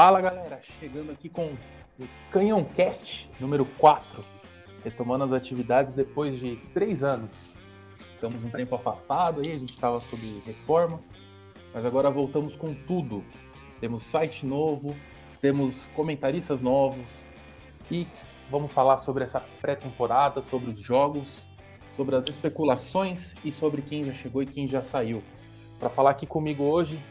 Fala galera, chegando aqui com o Canhão Cast número 4, retomando as atividades depois de três anos. Estamos um tempo afastado aí, a gente estava sob reforma, mas agora voltamos com tudo. Temos site novo, temos comentaristas novos e vamos falar sobre essa pré-temporada, sobre os jogos, sobre as especulações e sobre quem já chegou e quem já saiu. Para falar aqui comigo hoje,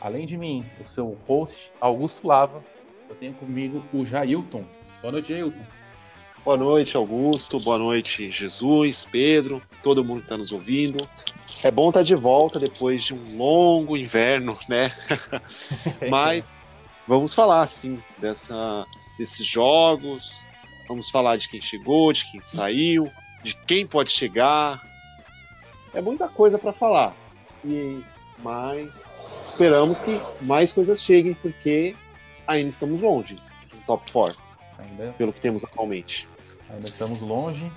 além de mim, o seu host Augusto Lava, eu tenho comigo o Jailton. Boa noite, Jailton. Boa noite, Augusto. Boa noite, Jesus, Pedro, todo mundo que está nos ouvindo. É bom estar tá de volta depois de um longo inverno, né? Mas vamos falar, sim, dessa, desses jogos. Vamos falar de quem chegou, de quem saiu, de quem pode chegar. É muita coisa para falar. E mas esperamos que mais coisas cheguem porque ainda estamos longe do top 4. Ainda pelo que temos atualmente. Ainda estamos longe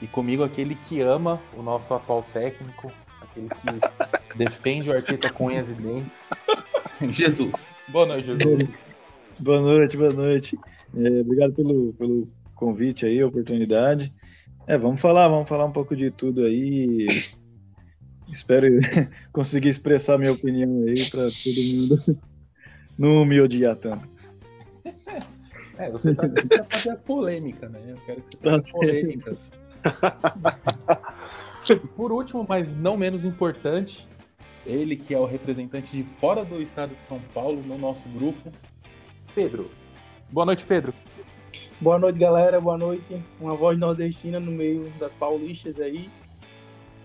e comigo aquele que ama o nosso atual técnico, aquele que defende o Arteta com unhas e dentes. Jesus. Boa noite, Jesus. Boa noite, boa noite. É, obrigado pelo, pelo convite aí, oportunidade. É, vamos falar, vamos falar um pouco de tudo aí. Espero conseguir expressar minha opinião aí para todo mundo não me odiar tanto. É, você tá aqui pra fazer polêmica, né? Eu quero que você tá faça polêmicas. Por último, mas não menos importante, ele que é o representante de fora do estado de São Paulo no nosso grupo, Pedro. Boa noite, Pedro. Boa noite, galera. Boa noite. Uma voz nordestina no meio das paulistas aí,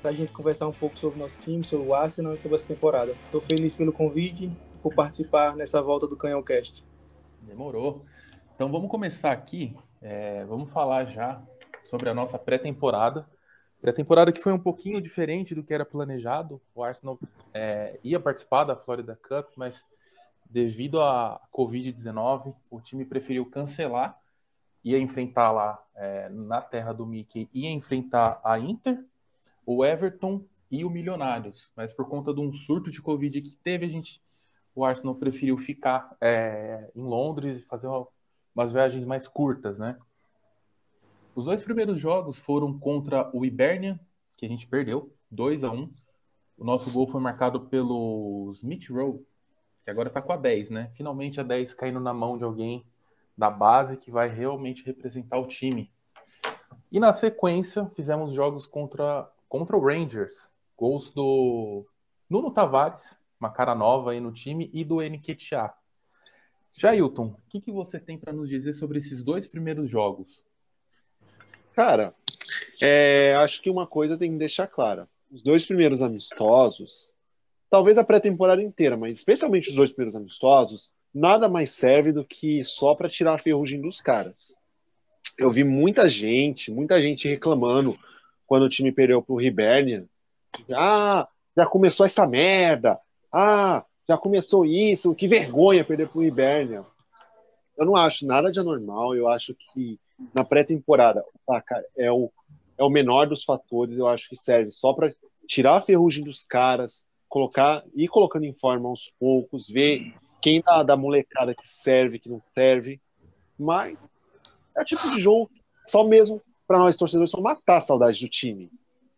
para a gente conversar um pouco sobre o nosso time, sobre o Arsenal e sobre essa temporada. Estou feliz pelo convite, por participar nessa volta do Canhão Cast. Demorou. Então vamos começar aqui. É, vamos falar já sobre a nossa pré-temporada. Pré-temporada que foi um pouquinho diferente do que era planejado. O Arsenal é, ia participar da Florida Cup, mas devido à Covid-19, o time preferiu cancelar ia enfrentar lá é, na terra do Mickey, ia enfrentar a Inter, o Everton e o Milionários. Mas por conta de um surto de Covid que teve, a gente, o Arsenal preferiu ficar é, em Londres e fazer uma, umas viagens mais curtas, né? Os dois primeiros jogos foram contra o Hibernia, que a gente perdeu, 2 a 1 O nosso gol foi marcado pelo Smith Rowe, que agora tá com a 10, né? Finalmente a 10 caindo na mão de alguém da base que vai realmente representar o time. E na sequência, fizemos jogos contra, contra o Rangers, gols do Nuno Tavares, uma cara nova aí no time, e do Nketiah. Jailton, o que, que você tem para nos dizer sobre esses dois primeiros jogos? Cara, é, acho que uma coisa tem que deixar clara. Os dois primeiros amistosos, talvez a pré-temporada inteira, mas especialmente os dois primeiros amistosos, nada mais serve do que só para tirar a ferrugem dos caras. Eu vi muita gente, muita gente reclamando quando o time perdeu pro Hibernia. Ah, já começou essa merda. Ah, já começou isso. Que vergonha perder pro Hibernia. Eu não acho nada de anormal. Eu acho que na pré-temporada é o, é o menor dos fatores. Eu acho que serve só para tirar a ferrugem dos caras, colocar ir colocando em forma aos poucos, ver quem da, da molecada que serve, que não serve. Mas é o tipo de jogo só mesmo para nós torcedores só matar a saudade do time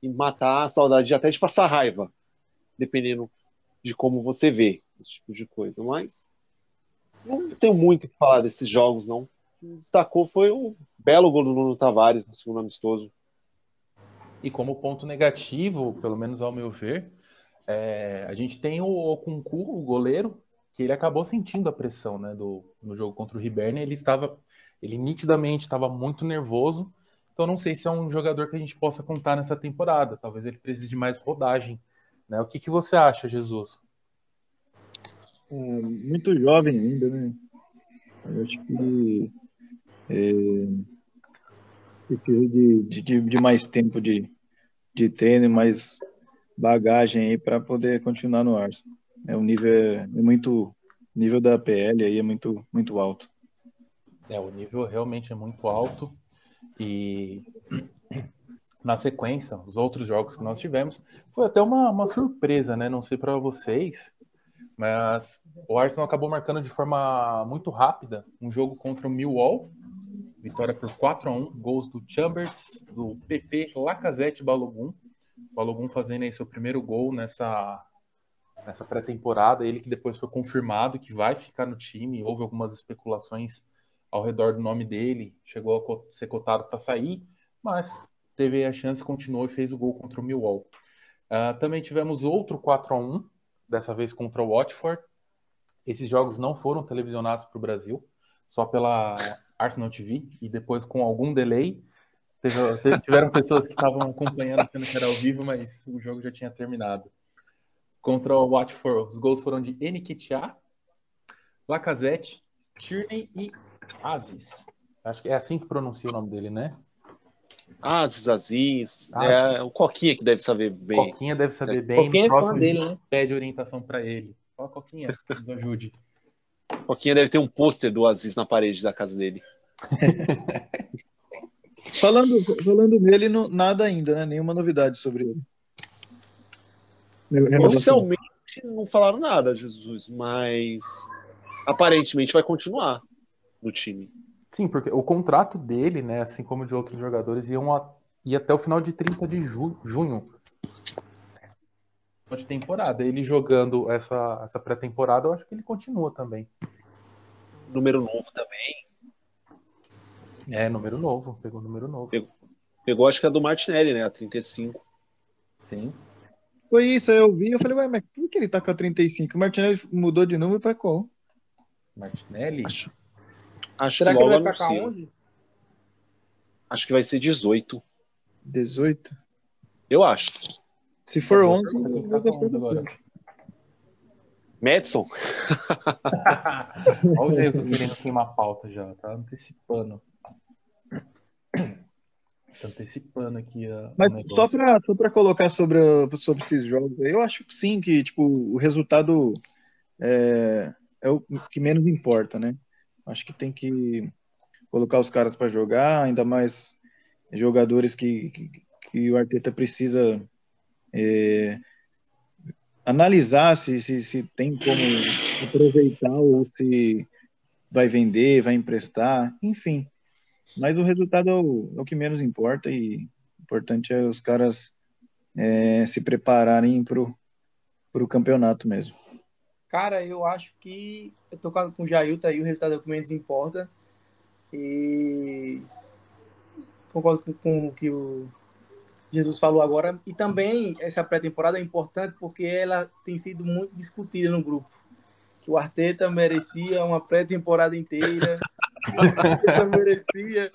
e matar a saudade até de passar raiva, dependendo de como você vê esse tipo de coisa. Mas não tenho muito o que falar desses jogos, não. O destacou foi o belo gol do Nuno Tavares no segundo amistoso. E como ponto negativo, pelo menos ao meu ver, é, a gente tem o Okunku, o goleiro, que ele acabou sentindo a pressão, né, do, no jogo contra o Hibernia, ele estava, ele nitidamente estava muito nervoso, então não sei se é um jogador que a gente possa contar nessa temporada, talvez ele precise de mais rodagem, né, o que, que você acha, Jesus? É, muito jovem ainda, né, eu acho que é, precisa de, de, de mais tempo de, de treino, mais bagagem aí para poder continuar no Arsenal. É, o nível é, é muito. Nível da PL aí é muito, muito alto. É, o nível realmente é muito alto. E na sequência, os outros jogos que nós tivemos, foi até uma, uma surpresa, né? Não sei para vocês, Mas o Arsenal acabou marcando de forma muito rápida um jogo contra o Millwall. Vitória por 4 a 1 gols do Chambers, do PP, Lacazette e Balogun. Balogun fazendo aí seu primeiro gol nessa, nessa pré-temporada. Ele que depois foi confirmado que vai ficar no time. Houve algumas especulações ao redor do nome dele. Chegou a ser cotado para sair, mas teve a chance, continuou e fez o gol contra o Millwall. Uh, também tivemos outro 4 a 1 dessa vez contra o Watford. Esses jogos não foram televisionados para o Brasil, só pela Arsenal TV, e depois com algum delay. Teve, tiveram pessoas que estavam acompanhando achando que era ao vivo, mas o jogo já tinha terminado. Contra o Watford, os gols foram de Enikitia, Lacazette, Tierney e Aziz. Acho que é assim que pronuncia o nome dele, né? Aziz, Aziz. É o Coquinha que deve saber bem. Coquinha deve saber bem. Coquinha é fã dele, né? Pede orientação para ele. Ó, Coquinha, nos ajude. Coquinha deve ter um pôster do Aziz na parede da casa dele. falando, falando dele, não, nada ainda, né? Nenhuma novidade sobre ele. Oficialmente não falaram nada, Jesus, mas aparentemente vai continuar no time. Sim, porque o contrato dele, né, assim como de outros jogadores, iam a, ia até o final de 30 de ju, junho de temporada. Ele jogando essa, essa pré-temporada, eu acho que ele continua também. Número novo também. É, número novo. Pegou número novo. Pegou, pegou acho que a do Martinelli, né? A 35. Sim. Foi isso, eu vi, eu falei, ué, mas por que ele tá com a 35? O Martinelli mudou de número pra qual? Martinelli? Acho, acho Será que, que vai ficar anuncia. 11? Acho que vai ser 18. 18? Eu acho. Se for 11, Quem eu tá vou com 11 agora? Madison. Olha o jeito querendo queimar a pauta já, tá antecipando. Tá antecipando aqui a, Mas o só para só pra colocar sobre, a- sobre esses jogos, eu acho que sim, que tipo, o resultado é, é o que menos importa, né? Acho que tem que colocar os caras para jogar, ainda mais jogadores que, que, que o Arteta precisa é, analisar se, se, se tem como aproveitar ou se vai vender, vai emprestar, enfim. Mas o resultado é o, é o que menos importa e o importante é os caras é, se prepararem pro, pro campeonato mesmo. Cara, eu acho que eu tô com o Jailton aí, o resultado é o que menos importa. E concordo com, com o que o Jesus falou agora. E também essa pré-temporada é importante porque ela tem sido muito discutida no grupo. O Arteta merecia uma pré-temporada inteira, o Arteta merecia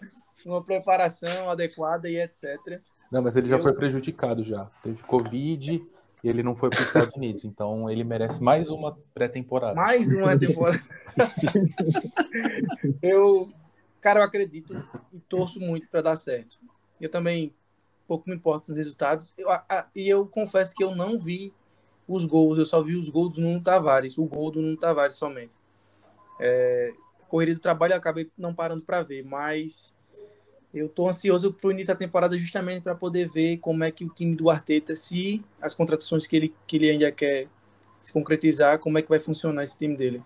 uma preparação adequada e etc. Não, mas ele já Eu- foi prejudicado já. Teve Covid e ele não foi para os Estados Unidos. Então ele merece mais uma pré-temporada. Mais uma temporada. eu, cara, eu acredito e torço muito para dar certo. Eu também pouco me importo nos resultados. Eu, a- e eu confesso que eu não vi os gols, eu só vi os gols do Nuno Tavares, o gol do Nuno Tavares somente. É, correria do trabalho eu acabei não parando para ver, mas eu tô ansioso pro início da temporada justamente para poder ver como é que o time do Arteta, se as contratações que ele, que ele ainda quer se concretizar, como é que vai funcionar esse time dele.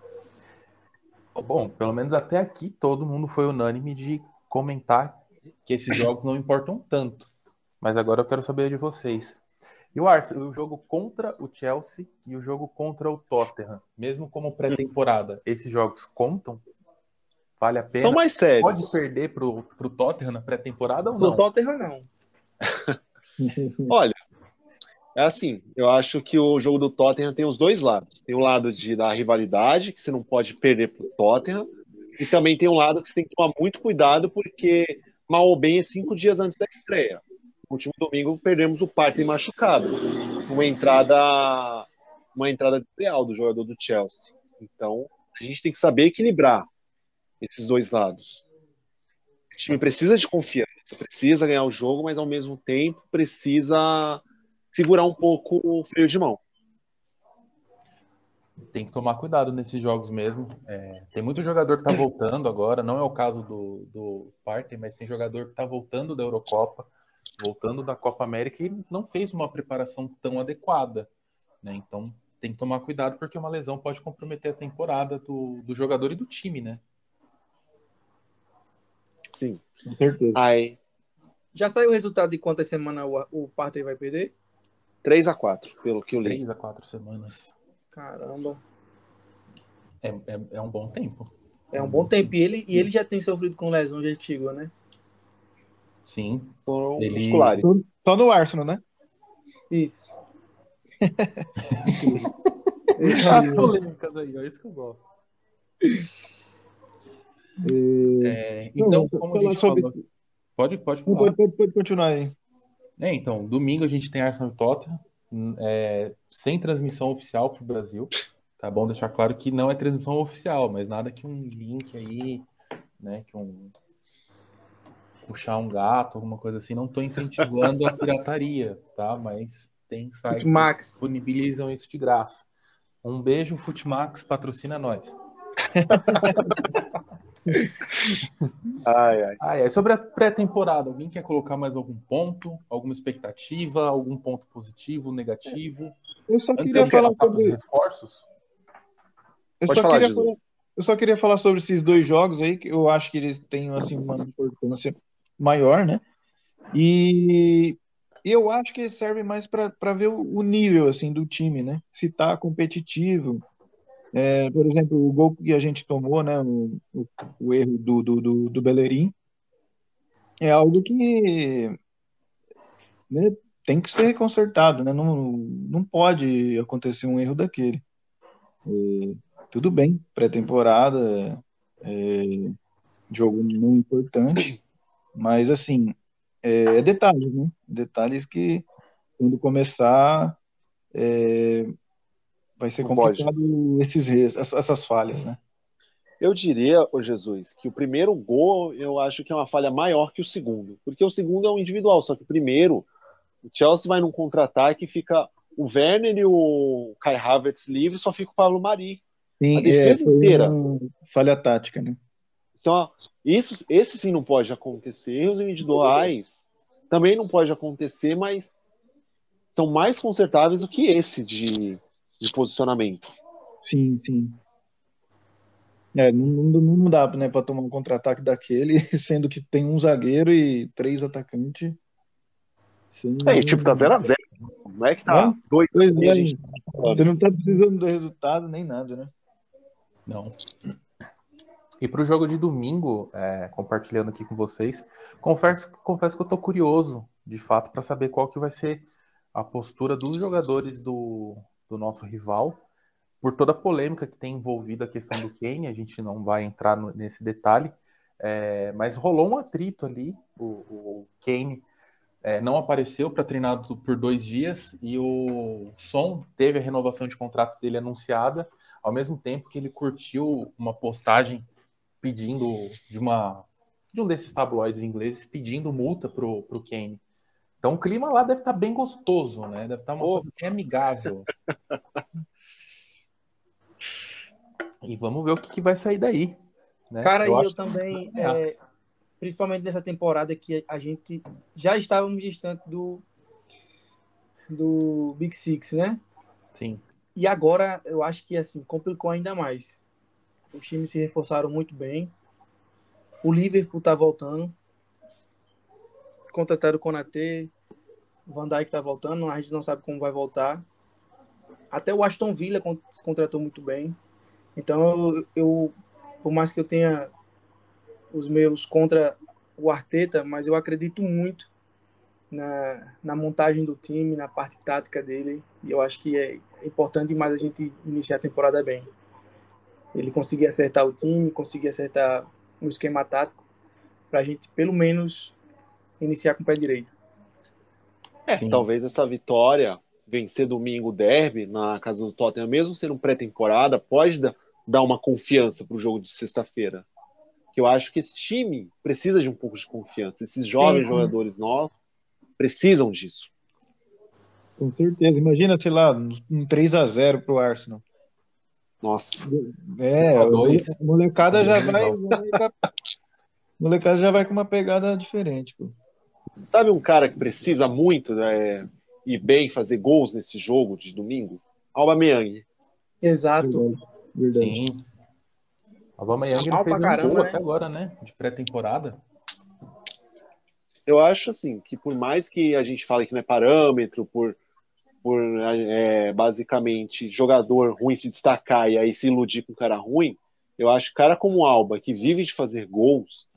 Bom, pelo menos até aqui todo mundo foi unânime de comentar que esses jogos não importam tanto. Mas agora eu quero saber de vocês. E o Arsenal, o jogo contra o Chelsea e o jogo contra o Tottenham, mesmo como pré-temporada, esses jogos contam? Vale a pena? São mais sérios. Pode perder pro, pro Tottenham na pré-temporada ou No não? Tottenham, não. Olha, é assim, eu acho que o jogo do Tottenham tem os dois lados. Tem o lado de, da rivalidade, que você não pode perder pro Tottenham, e também tem um lado que você tem que tomar muito cuidado, porque mal ou bem é cinco dias antes da estreia. No último domingo perdemos o Partey machucado, uma entrada uma entrada ideal do jogador do Chelsea. Então, a gente tem que saber equilibrar esses dois lados. O time precisa de confiança, precisa ganhar o jogo, mas ao mesmo tempo precisa segurar um pouco o freio de mão. Tem que tomar cuidado nesses jogos mesmo. É, tem muito jogador que tá voltando agora, não é o caso do, do Partey, mas tem jogador que tá voltando da Eurocopa, voltando da Copa América e não fez uma preparação tão adequada. Né? Então tem que tomar cuidado porque uma lesão pode comprometer a temporada do, do jogador e do time, né? Sim. Com certeza. Aí, Já saiu o resultado de quantas semanas o, o Partey vai perder? 3 a 4 pelo que eu li. Três a quatro semanas. Caramba. É, é, é um bom tempo. É um bom tempo. E ele, e ele já tem sofrido com lesão, já chegou, né? Sim. Foram Ele- musculares. Só, no Arsenal, né? Isso. As polêmicas aí, ó, isso que eu gosto. É, Não, então, vou como a gente sobre- falou. Pode, pode Não, falar. Pode, pode, pode continuar aí. É, então, domingo a gente tem Arsenal e Tottenham, hum, é, sem transmissão oficial para o Brasil. Tá bom deixar claro que não é transmissão oficial, mas nada que um link aí, né, que um puxar um gato, alguma coisa assim. Não estou incentivando a pirataria, tá? Mas tem sites que Max. disponibilizam isso de graça. Um beijo, Futimax, patrocina nós. Ai, ai. Ah, é. Sobre a pré-temporada, alguém quer colocar mais algum ponto? Alguma expectativa? Algum ponto positivo, negativo? Eu só Antes queria falar sobre. reforços? Eu Pode só, falar, queria falar, eu só queria falar sobre esses dois jogos aí, que eu acho que eles têm assim, uma importância maior, né? E eu acho que eles servem mais para ver o, o nível assim do time, né? Se tá competitivo. É, por exemplo, o gol que a gente tomou, né? O, o, o erro do, do, do, do Bellerin é algo que né, tem que ser consertado, né? Não, não pode acontecer um erro daquele. É, tudo bem, pré-temporada, é, jogo não importante, mas assim, é, é detalhes, né? Detalhes que quando começar é, vai ser complicado esses essas, falhas, né? Eu diria, ô Jesus, que o primeiro gol eu acho que é uma falha maior que o segundo. Porque o segundo é um individual, só que o primeiro, o Chelsea vai num contra-ataque e fica o Werner e o Kai Havertz livres, só fica o Pablo Mari. Sim, A defesa é, inteira. falha tática, né? Então, isso, esse sim não pode acontecer. Erros individuais também não pode acontecer, mas são mais consertáveis do que esse de, de posicionamento. Sim, sim. É, não, não, não dá, né, para tomar um contra-ataque daquele, sendo que tem um zagueiro e três atacantes. Não- É, e, tipo, tá 0x0. Não é que tá Não? 2 Pois e a é, gente Você não tá precisando do resultado nem nada, né? Não. E para o jogo de domingo, é, compartilhando aqui com vocês, confesso, confesso que eu tô curioso, de fato, para saber qual que vai ser a postura dos jogadores do, do nosso rival, por toda a polêmica que tem envolvido a questão do Kane, a gente não vai entrar no- nesse detalhe, é, mas rolou um atrito ali, o, o Kane é, não apareceu para treinar por dois dias e o Son teve a renovação de contrato dele anunciada, ao mesmo tempo que ele curtiu uma postagem pedindo de uma de um desses tabloides ingleses pedindo multa pro, pro Kane. Então o clima lá deve estar bem gostoso, né? Deve estar uma Oh. coisa bem amigável. E vamos ver o que, que vai sair daí. né? Cara, e eu acho que- também, é, principalmente nessa temporada que a gente já estávamos distante do, do Big Six, né? Sim. E agora eu acho que assim complicou ainda mais. Os times se reforçaram muito bem. O Liverpool tá voltando. Contrataram o Konaté. O Van Dijk tá voltando. A gente não sabe como vai voltar. Até o Aston Villa se contratou muito bem. Então eu, eu por mais que eu tenha os meus contra o Arteta, mas eu acredito muito na, na montagem do time, na parte tática dele. E eu acho que é importante demais a gente iniciar a temporada bem. Ele conseguir acertar o time, conseguir acertar o esquema tático, para a gente pelo menos iniciar com o pé direito. É, Sim. talvez essa vitória, vencer domingo o derby na casa do Tottenham, mesmo sendo pré-temporada, pode da- dar uma confiança para o jogo de sexta-feira. Que eu acho que esse time precisa de um pouco de confiança. Esses jovens jogadores nossos precisam disso. Com certeza. Imagina, sei lá, um 3x0 pro Arsenal. Nossa, É, a dois. a molecada já vai- molecada já vai com uma pegada diferente, pô. Sabe um cara que precisa muito é, ir bem, fazer gols nesse jogo de domingo? Alba Meyang. Exato. Verdade. Sim. O Aubameyang Mal não fez pra um caramba, gol né? até agora, né? De pré-temporada. Eu acho assim que por mais que a gente fale que não é parâmetro, por, por é, basicamente jogador ruim se destacar e aí se iludir com um cara ruim, eu acho que cara como o Alba, que vive de fazer gols,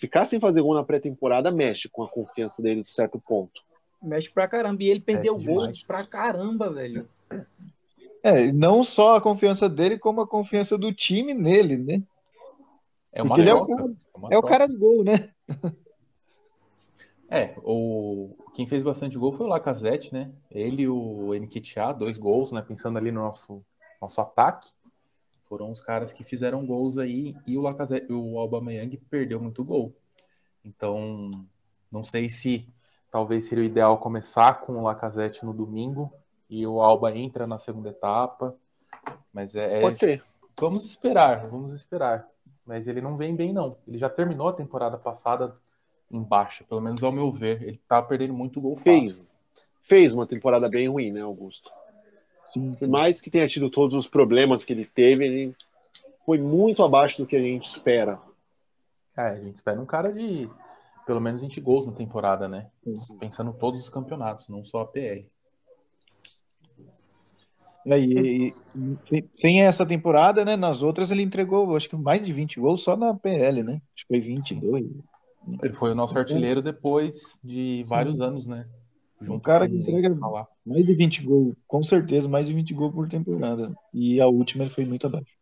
ficar sem fazer gol na pré-temporada mexe com a confiança dele de certo ponto. Mexe pra caramba. E ele perdeu Mexe gol demais. pra caramba, velho. É, não só a confiança dele, como a confiança do time nele, né? É uma Porque ele é o uma É o cara do gol, né? É, o... quem fez bastante gol foi o Lacazette, né? Ele e o Nketiah, dois gols, né? Pensando ali no nosso, nosso ataque. Foram os caras que fizeram gols aí e o Lacazette, o Aubameyang perdeu muito gol. Então, não sei se talvez seria o ideal começar com o Lacazette no domingo e o Alba entra na segunda etapa. Mas é, é- Pode ser. vamos esperar, vamos esperar. Mas ele não vem bem, não. Ele já terminou a temporada passada em baixa, pelo menos ao meu ver. Ele tá perdendo muito gol fácil. Fez. Fez uma temporada bem ruim, né, Augusto? Sim, Por mais que tenha tido todos os problemas que ele teve, ele foi muito abaixo do que a gente espera. É, a gente espera um cara de pelo menos 20 gols na temporada, né? Sim. Pensando em todos os campeonatos, não só a PL. E aí, e- e- sem- sem essa temporada, né? Nas outras ele entregou, acho que mais de 20 gols só na PL, né? Acho que foi 22. Ele foi o nosso artilheiro depois de vários anos, né? Um cara que entrega-. Mais de 20 gols, com certeza, mais de 20 gols por temporada. E a última ele foi muito abaixo.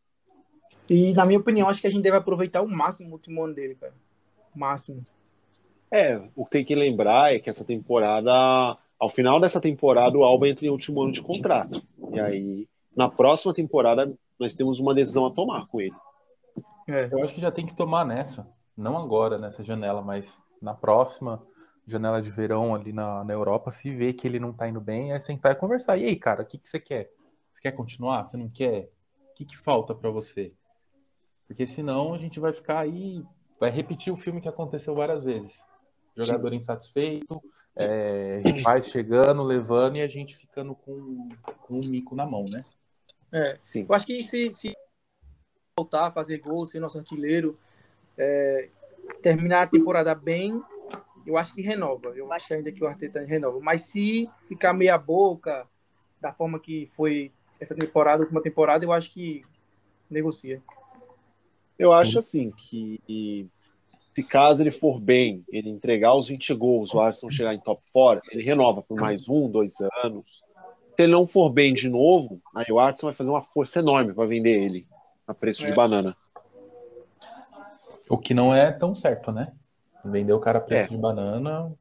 E, na minha opinião, acho que a gente deve aproveitar o máximo o último ano dele, cara. O máximo. É, o que tem que lembrar é que essa temporada, ao final dessa temporada, o Alba entra em último ano de contrato. E aí, na próxima temporada, nós temos uma decisão a tomar com ele. É. Eu acho que já tem que tomar nessa, não agora nessa janela, mas na próxima janela de verão ali na, na Europa, se vê que ele não tá indo bem, é sentar e conversar. E aí, cara, o que, que você quer? Você quer continuar? Você não quer? O que, que falta pra você? Porque senão a gente vai ficar aí, vai repetir o filme que aconteceu várias vezes. Jogador insatisfeito, é, rivais chegando, levando e a gente ficando com, com um mico na mão, né? É. Sim. Eu acho que se, se voltar a fazer gol, ser nosso artilheiro, é, terminar a temporada bem, eu acho que renova. Eu acho ainda que o Arteta renova. Mas se ficar meia boca, da forma que foi essa temporada, última temporada, eu acho que negocia. Eu acho assim que se caso ele for bem, ele entregar os 20 gols, o Arsenal chegar em top 4, ele renova por mais um, dois anos. Se ele não for bem de novo, aí o Arsenal vai fazer uma força enorme para vender ele a preço de É. banana. O que não é tão certo, né? Vender o cara a preço É. de banana.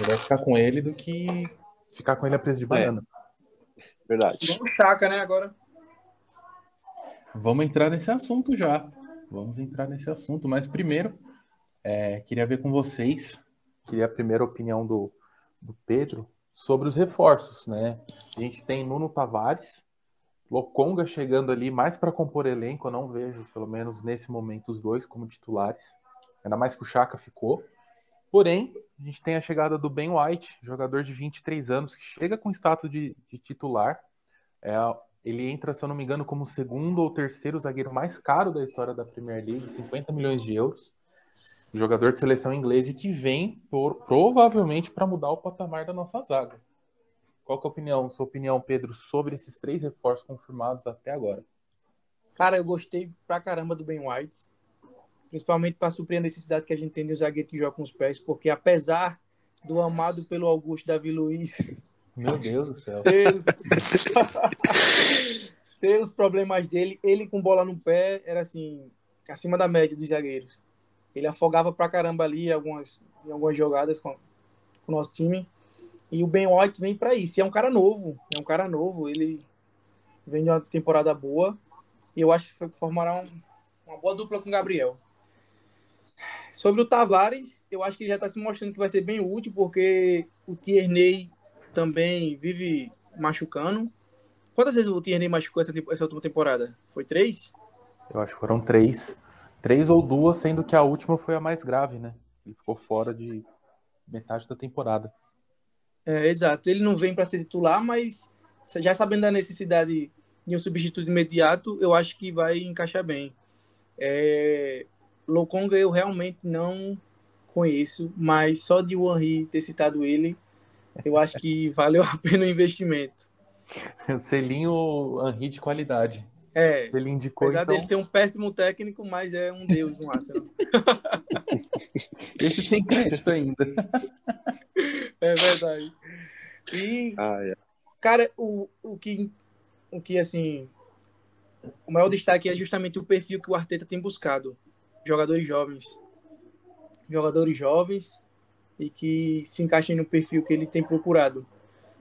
Melhor ficar com ele do que ficar com ele a preço de banana. Verdade. Vamos chaca, né, agora? Vamos entrar nesse assunto já. Vamos entrar nesse assunto. Mas primeiro, é, queria ver com vocês, queria a primeira opinião do, do Pedro sobre os reforços, né? A gente tem Nuno Tavares, Lokonga chegando ali mais para compor elenco, eu não vejo, pelo menos nesse momento, os dois como titulares. Ainda mais que o Chaka ficou. Porém, a gente tem a chegada do Ben White, jogador de 23 anos, que chega com status de, de titular. É, ele entra, se eu não me engano, como o segundo ou terceiro zagueiro mais caro da história da Premier League, 50 milhões de euros. Jogador de seleção inglesa e que vem por, provavelmente para mudar o patamar da nossa zaga. Qual que é a opinião, sua opinião, Pedro, sobre esses três reforços confirmados até agora? Cara, eu gostei pra caramba do Ben White. Principalmente para suprir a necessidade que a gente tem de um zagueiro que joga com os pés, porque apesar do amado pelo Augusto Davi Luiz Meu Deus do céu. ter os, ter os problemas dele, ele com bola no pé era assim, acima da média dos zagueiros. Ele afogava pra caramba ali em algumas, em algumas jogadas com, com o nosso time. E o Ben White vem para isso. E é um cara novo, é um cara novo. Ele vem de uma temporada boa. E eu acho que formará um- uma boa dupla com o Gabriel. Sobre o Tavares, eu acho que ele já está se mostrando que vai ser bem útil, porque o Tierney também vive machucando. Quantas vezes o Tierney machucou essa, essa última temporada? Foi três? Eu acho que foram três. Três ou duas, sendo que a última foi a mais grave, né? Ele ficou fora de metade da temporada. É, exato. Ele não vem para ser titular, mas já sabendo da necessidade de um substituto imediato, eu acho que vai encaixar bem. É, Lokonga eu realmente não conheço, mas só de o Henry ter citado ele, eu acho que valeu a pena o investimento. Selinho Henry de qualidade. É, ele indicou, apesar então... dele ser um péssimo técnico, mas é um deus no Arsenal. Esse tem crédito ainda. É verdade. E, Ah, é. cara, o, o, que, o que, assim, o maior destaque é justamente o perfil que o Arteta tem buscado. Jogadores jovens. Jogadores jovens e que se encaixem no perfil que ele tem procurado,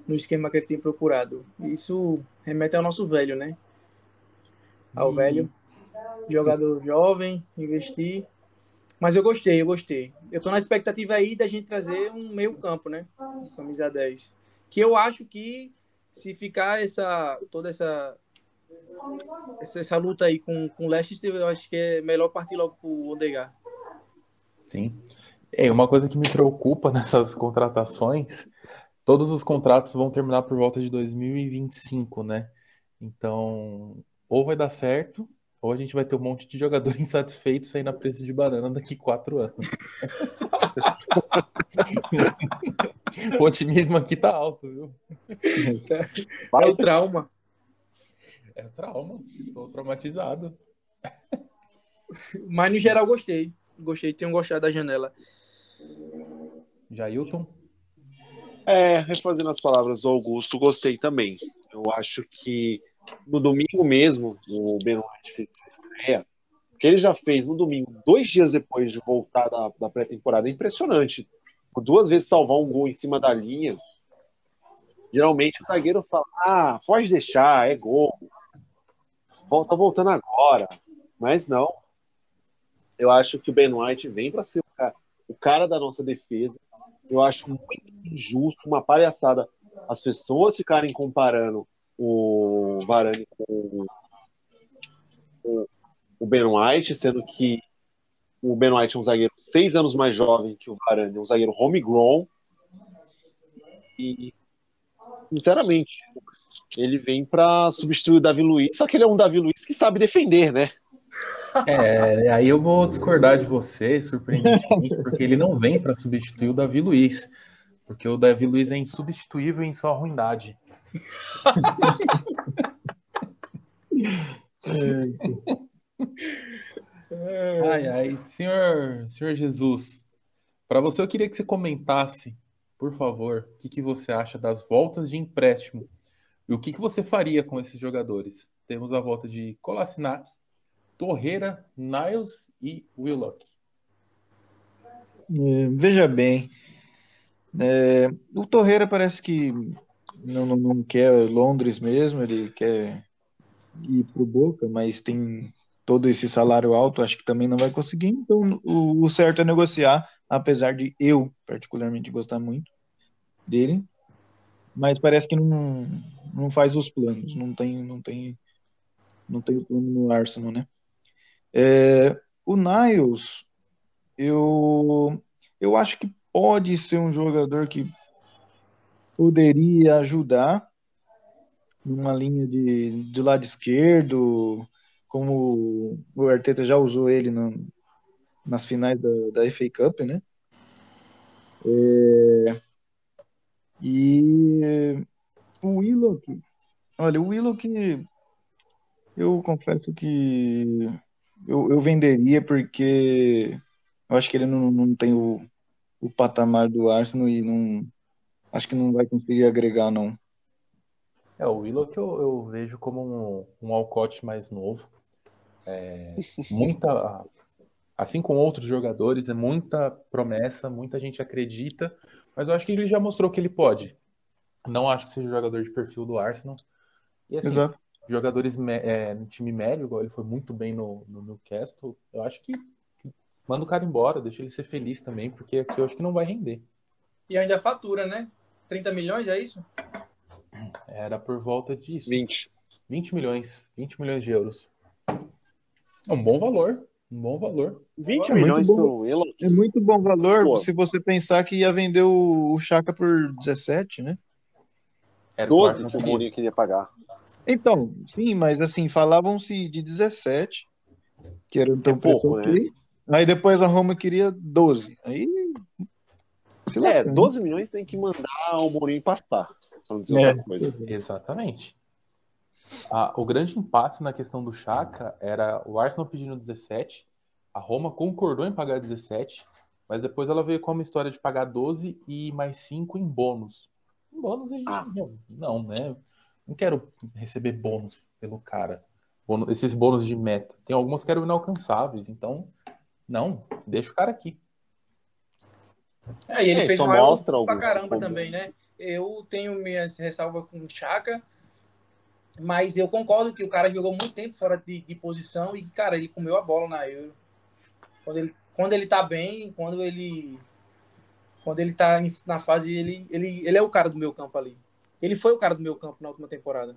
no esquema que ele tem procurado. Isso remete ao nosso velho, né? Ao E- velho. Jogador jovem, investir. Mas eu gostei, eu gostei. Eu tô na expectativa aí da gente trazer um meio campo, né? Camisa 10. Que eu acho que se ficar essa toda essa essa, essa luta aí com, com o Leicester, eu acho que é melhor partir logo pro Odegaard. Sim. É, uma coisa que me preocupa nessas contratações, todos os contratos vão terminar por volta de 2025, né? Então, ou vai dar certo, ou a gente vai ter um monte de jogador insatisfeito saindo a preço de banana daqui quatro anos. O otimismo aqui tá alto, viu? É o trauma. É trauma, tô traumatizado. Mas no geral gostei. Gostei, tenho gostado da janela. Jailton? É, refazendo as palavras do Augusto, gostei também. Eu acho que no domingo mesmo, o Ben White fez a estreia, o que ele já fez no domingo, dois dias depois de voltar da, da pré-temporada, é impressionante. Por duas vezes salvar um gol em cima da linha. Geralmente o zagueiro fala: ah, pode deixar, é gol. Volta voltando agora. Mas não. Eu acho que o Ben White vem para ser o cara, o cara da nossa defesa. Eu acho muito injusto, uma palhaçada, as pessoas ficarem comparando o Varane com o, o Ben White, sendo que o Ben White é um zagueiro seis anos mais jovem que o Varane, um zagueiro homegrown. E, sinceramente, ele vem para substituir o Davi Luiz, só que ele é um Davi Luiz que sabe defender, né? É, aí eu vou discordar de você, surpreendentemente, porque ele não vem para substituir o Davi Luiz, porque o Davi Luiz é insubstituível em sua ruindade. Ai, ai, senhor, senhor Jesus, para você eu queria que você comentasse, por favor, o que, que você acha das voltas de empréstimo e o que, que você faria com esses jogadores. Temos a volta de Kolasinac, Torreira, Niles e Willock. É, veja bem, é, o Torreira parece que não, não, não quer Londres mesmo, ele quer ir pro Boca, mas tem todo esse salário alto, acho que também não vai conseguir, então o, o certo é negociar, apesar de eu particularmente gostar muito dele, mas parece que não, não faz os planos, não tem, não tem, não tem o plano no Arsenal, né? É, o Niles, eu, eu acho que pode ser um jogador que poderia ajudar numa linha de, de lado esquerdo, como o Arteta já usou ele nas finais da, da FA Cup, né? É, e o Willock, olha, o Willock, eu confesso que eu, eu venderia porque eu acho que ele não, não tem o, o patamar do Arsenal e não acho que não vai conseguir agregar, não. É, o Willock eu, eu vejo como um, um Alcott mais novo. É, muita, assim como outros jogadores, é muita promessa, muita gente acredita, mas eu acho que ele já mostrou que ele pode. Não acho que seja jogador de perfil do Arsenal. E assim, Exato. jogadores é, no time médio, igual ele foi muito bem no, no Newcastle, eu acho que manda o cara embora, deixa ele ser feliz também, porque aqui eu acho que não vai render. E ainda fatura, né? 30 milhões, é isso? Era por volta disso. 20. 20 milhões, 20 milhões de euros. É um bom valor, um bom valor. 20 É muito milhões pelo Willock. É muito bom valor Pô. se você pensar que ia vender o, o Chaka por 17, né? Era o 12 Arsenal que o. Mourinho queria pagar. Então, sim, mas assim, falavam-se de 17, que era então É pouco, preço ok. Aí depois a Roma queria 12. Aí. Se É, lasca, né? 12 milhões tem que mandar o Mourinho passar. Pra não dizer É. outra coisa. Exatamente. Ah, o grande impasse na questão do Chaka era o Arsenal pedindo 17, a Roma concordou em pagar 17, mas depois ela veio com uma história de pagar 12 e mais 5 em bônus. Em bônus a gente Ah. não, não, né? Não quero receber bônus pelo cara. Bônus- esses bônus de meta. Tem alguns que eram inalcançáveis, então não, deixa o cara aqui. É, e ele É, fez mostra pra alguns caramba também, né? Eu tenho minhas ressalvas com o Chaka, mas eu concordo que o cara jogou muito tempo fora de, de posição e, cara, ele comeu a bola na Euro. Quando ele, quando ele tá bem, quando ele quando ele tá na fase, ele, ele, ele é o cara do meu campo ali. Ele foi o cara do meu campo na última temporada.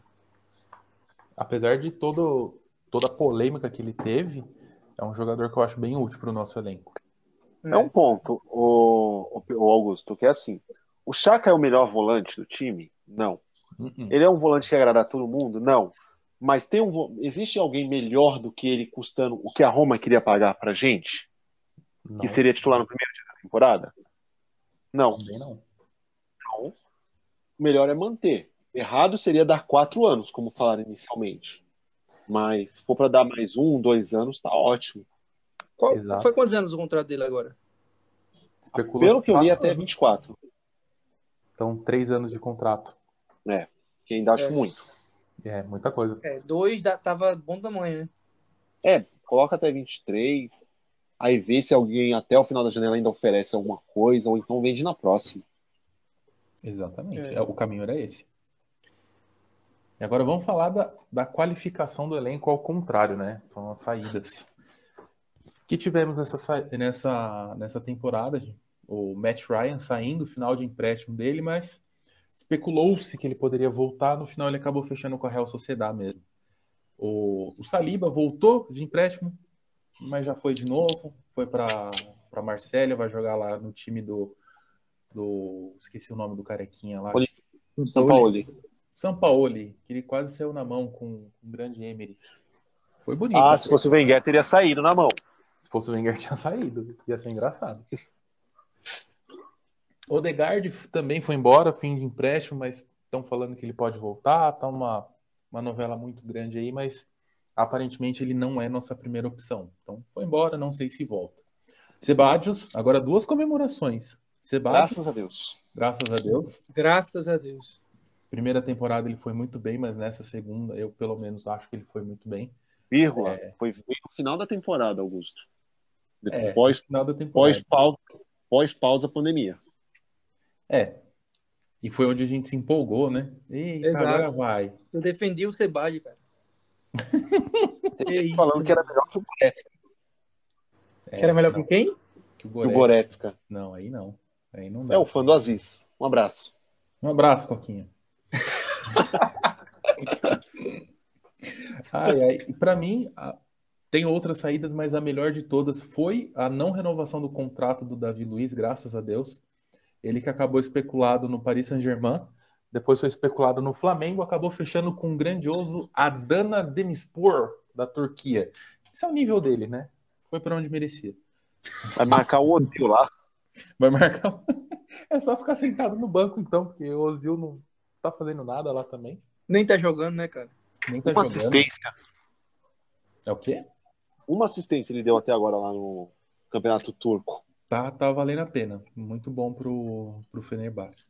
Apesar de todo, toda a polêmica que ele teve, é um jogador que eu acho bem útil para o nosso elenco. É um ponto, o, o, Augusto, que é assim. O Chaka é o melhor volante do time? Não. Uh-uh. Ele é um volante que agrada a todo mundo? Não. Mas tem um, existe alguém melhor do que ele custando o que a Roma queria pagar pra gente? Não, Que seria titular no primeiro dia da temporada? Não. também não. o melhor é manter. Errado seria dar quatro anos, como falaram inicialmente. Mas se for para dar mais um, dois anos, tá ótimo. Qual, Exato. foi quantos anos o contrato dele agora? Especula Pelo que eu li, quatro até anos. 24. Então, três anos de contrato. Que ainda acho É. muito. É, muita coisa. É, dois da, tava bom tamanho, né? É, coloca até 23. Aí vê se alguém até o final da janela ainda oferece alguma coisa, ou então vende na próxima. Exatamente. É. É, o caminho era esse. E agora vamos falar da, da qualificação do elenco ao contrário, né? São as saídas. Que tivemos nessa, sa- nessa, nessa temporada, o Matt Ryan saindo, final de empréstimo dele, mas especulou-se que ele poderia voltar, no final ele acabou fechando com a Real Sociedad mesmo. O, o Saliba voltou de empréstimo, mas já foi de novo, foi para para Marselha, vai jogar lá no time do, do esqueci o nome do carequinha lá, Oli- São Paulo. Sampaoli, que ele quase saiu na mão com o grande Emery. Foi bonito. Ah, se fosse o Wenger, teria saído na mão. Se fosse o Wenger, tinha saído. Ia ser engraçado. Odegaard também foi embora, fim de empréstimo, mas estão falando que ele pode voltar. Tá uma, uma novela muito grande aí, mas aparentemente ele não é nossa primeira opção. Então foi embora, não sei se volta. Sebadios, agora duas comemorações. Sebadios, Graças a Deus. graças a Deus. Graças a Deus. Primeira temporada ele foi muito bem, mas nessa segunda eu pelo menos acho que ele foi muito bem. Vírgula. É. Foi no final da temporada, Augusto. É. Pós, Final da temporada. pós, pausa, pós pausa pandemia. É. E foi onde a gente se empolgou, né? Eita, Exato. agora vai. Eu defendi o Sebade, cara. que isso, Falando que era melhor que o Goretzka. É, Que era melhor não, com quem? que o Que o Goretzka. Goretzka. Não, aí não. Aí não dá. É o fã do Aziz. Um abraço. Um abraço, Coquinha. ai, ai. E pra mim, a- tem outras saídas, mas a melhor de todas foi a não renovação do contrato do Davi Luiz, graças a Deus. Ele que acabou especulado no Paris Saint-Germain, depois foi especulado no Flamengo, acabou fechando com o grandioso Adana Demirspor, da Turquia. Esse é o nível dele, né? Foi para onde merecia. Vai marcar o Odil lá. Vai marcar. É só ficar sentado no banco, então, porque o Ozil não tá fazendo nada lá também. Nem tá jogando, né, cara? Nem tá Uma jogando. assistência. É o quê? Uma assistência ele deu até agora lá no Campeonato Turco. Tá, tá valendo a pena. Muito bom pro, pro Fenerbahçe.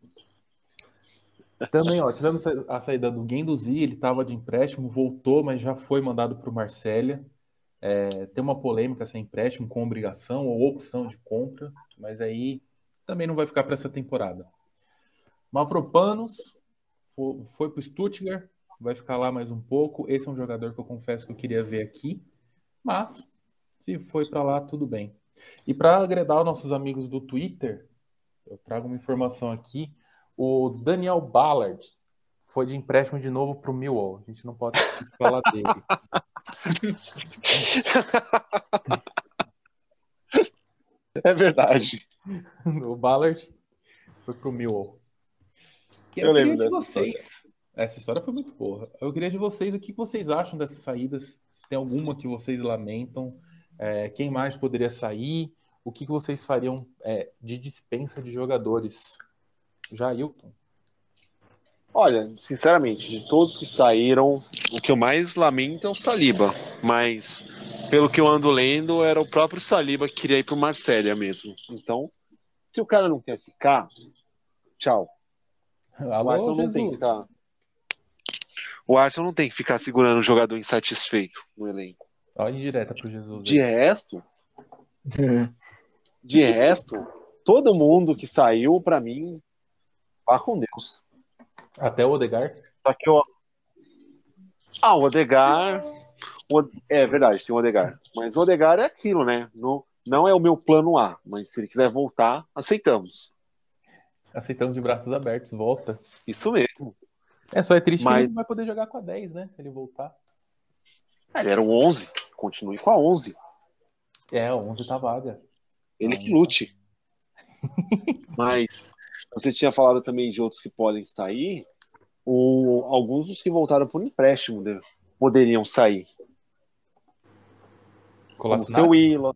Também, ó, tivemos a saída do Guendouzi, ele tava de empréstimo, voltou, mas já foi mandado pro Marselha. É, tem uma polêmica sem empréstimo com obrigação ou opção de compra, mas aí também não vai ficar para essa temporada. Mavropanos fo- foi pro Stuttgart, vai ficar lá mais um pouco. Esse é um jogador que eu confesso que eu queria ver aqui, mas se foi para lá, tudo bem. E para agradar os nossos amigos do Twitter, eu trago uma informação aqui. O Daniel Ballard foi de empréstimo de novo para o Millwall. A gente não pode falar dele. É verdade. o Ballard foi para o Millwall. eu, eu queria de vocês. História. Essa história foi muito boa. Eu queria de vocês o que vocês acham dessas saídas. Se tem alguma que vocês lamentam, é, quem mais poderia sair? O que, que vocês fariam é, de dispensa de jogadores? Jailton. Olha, sinceramente, de todos que saíram, o que eu mais lamento é o Saliba. Mas, pelo que eu ando lendo, era o próprio Saliba que queria ir pro Marcélia mesmo. Então, se o cara não quer ficar, tchau. Alô, o Arsenal não tem que ficar. O Arsenal não tem que ficar segurando um jogador insatisfeito no elenco. Olha indireta pro Jesus. De resto, de resto, todo mundo que saiu, para mim, vá com Deus. Até o Odegar? Só que eu... Ah, o Odegar. É verdade, tem o Odegar. Mas o Odegar é aquilo, né? Não, não é o meu plano A, mas se ele quiser voltar, aceitamos. Aceitamos de braços abertos, volta. Isso mesmo. É, só é triste mas... que ele não vai poder jogar com a 10, né? Se ele voltar. Ele era o 11. Continue com a 11. É, a 11 tá vaga. Ele que lute. mas você tinha falado também de outros que podem sair. O, alguns dos que voltaram por empréstimo né, poderiam sair. Como seu Willow.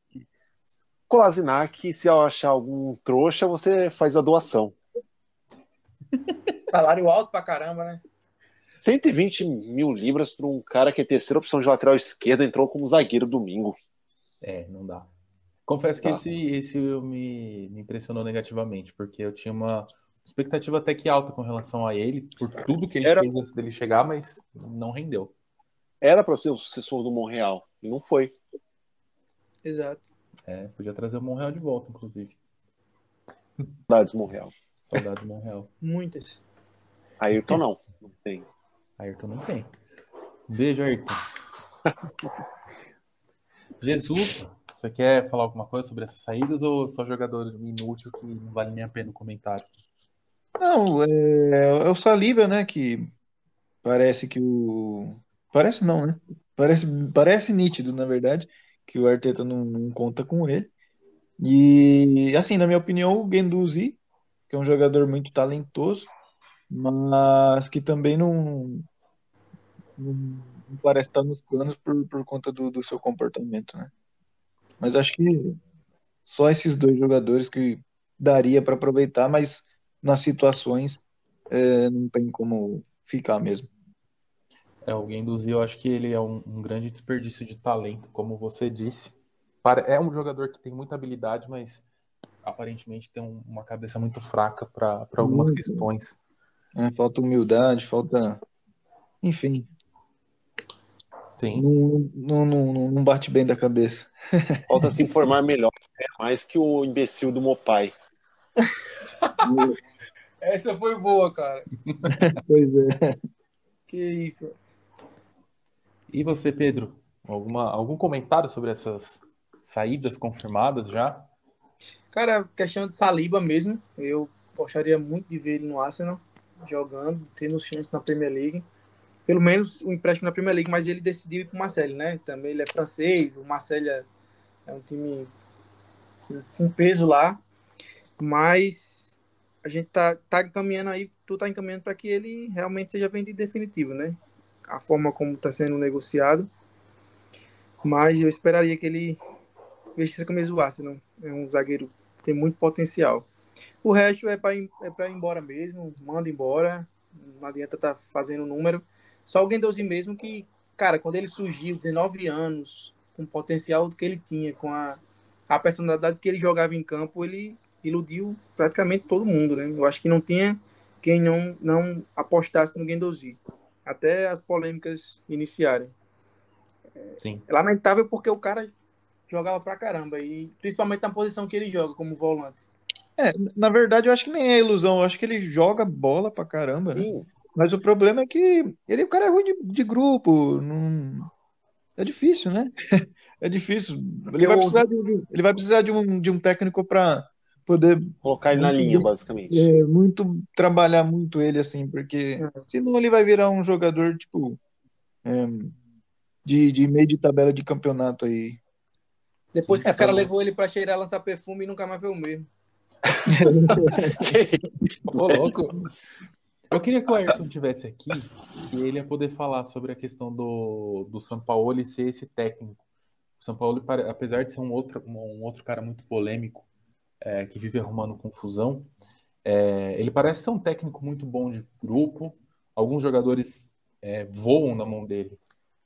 Kolasinac, se eu achar algum trouxa, você faz a doação. Salário alto pra caramba, né? 120 mil libras para um cara que é terceira opção de lateral esquerda entrou como zagueiro domingo. É, não dá. Confesso que tá. esse, esse me, me impressionou negativamente, porque eu tinha uma expectativa até que alta com relação a ele, por tudo que ele Era... fez antes dele chegar, mas não rendeu. Era para ser o sucessor do Monreal, e não foi. Exato. É, podia trazer o Monreal de volta, inclusive. Saudades Monreal. Saudades Monreal. Muitas. Ayrton não, não tem. Ayrton não tem. Beijo, Ayrton. Jesus, você quer falar alguma coisa sobre essas saídas ou só jogador inútil que não vale nem a pena o comentário? Não, é, é o Saliba, né? Que parece que o. Parece não, né? Parece, parece nítido, na verdade, que o Arteta não, não conta com ele. E, assim, na minha opinião, o Guendouzi, que é um jogador muito talentoso, mas que também não, não, não parece estar nos planos por, por conta do, do seu comportamento, né? Mas acho que só esses dois jogadores que daria para aproveitar, mas nas situações é, não tem como ficar mesmo. É, o Guendouzi, eu acho que ele é um, um, grande desperdício de talento, como você disse. É um jogador que tem muita habilidade, mas aparentemente tem um, uma cabeça muito fraca para algumas muito. questões. É, falta humildade, falta. Enfim. Sim. Não, não, não, não bate bem da cabeça. Falta se informar melhor. É mais que o imbecil do Mopai. Essa foi boa, cara. pois é. Que isso. E você, Pedro? Alguma, algum comentário sobre essas saídas confirmadas já? Cara, questão de Saliba mesmo. Eu gostaria muito de ver ele no Arsenal, jogando, tendo chance na Premier League. Pelo menos o empréstimo na Premier League, mas ele decidiu ir com o Marcelo, né? Também ele é francês, o Marcelo é, é um time com peso lá. Mas a gente tá, tá encaminhando aí, tu tá encaminhando para que ele realmente seja vendido definitivo, né? A forma como está sendo negociado. Mas eu esperaria que ele vestisse a camisa do Arsenal. É um zagueiro que tem muito potencial. O resto é para é pra ir embora mesmo, manda embora. Não adianta tá fazendo número. Só alguém doze mesmo que, cara, quando ele surgiu, 19 anos, com o potencial que ele tinha, com a, a personalidade que ele jogava em campo, ele iludiu praticamente todo mundo, né? Eu acho que não tinha quem não, não apostasse no Guendouzi, até as polêmicas iniciarem. Sim. É lamentável porque o cara jogava pra caramba, e principalmente na posição que ele joga, como volante. É, na verdade, eu acho que nem é ilusão, eu acho que ele joga bola pra caramba, né? Sim. Mas o problema é que ele, o cara é ruim de, de grupo, não... é difícil, né? é difícil. Ele vai, precisar de, ele vai precisar de um, de um técnico para poder colocar ele na linha, basicamente. É, muito trabalhar muito ele assim, porque é. senão ele vai virar um jogador tipo é, de, de meio de tabela de campeonato aí. Depois Sim, que os caras levou ele para cheirar, lançar perfume e nunca mais foi o mesmo. Ô, louco. Eu queria que o Ayrton tivesse aqui, que ele ia poder falar sobre a questão do, do São Paulo e ser esse técnico. O São Paulo, apesar de ser um outro, um outro cara muito polêmico, é, que vive arrumando confusão, é, ele parece ser um técnico muito bom de grupo. Alguns jogadores é, voam na mão dele.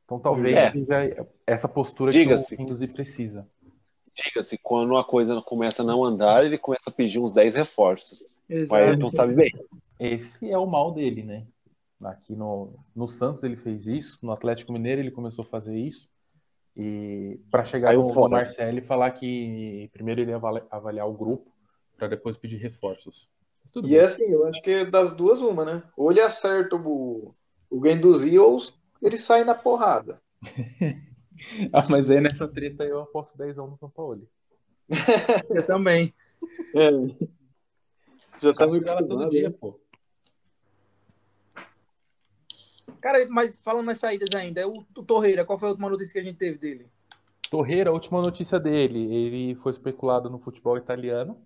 Então talvez É. seja essa postura que o Rinduzi precisa. Diga-se, quando a coisa começa a não andar, ele começa a pedir uns 10 reforços. O Exato. Ayrton sabe bem. Esse é o mal dele, né? Aqui no, no Santos ele fez isso, no Atlético Mineiro ele começou a fazer isso. E para chegar Caiu no. Marcelo e falar que primeiro ele ia avali- avaliar o grupo para depois pedir reforços. Tudo E bem. é assim, eu acho que é das duas uma, né? Ou ele acerta o, o Guendouzi ou ele sai na porrada. Ah, mas aí nessa treta eu aposto 10 no São Paulo. Eu também. É. Já tá muito todo dia, né? pô. Cara, mas falando nas saídas ainda, o, o Torreira, qual foi a última notícia que a gente teve dele? Torreira, a última notícia dele, ele foi especulado no futebol italiano.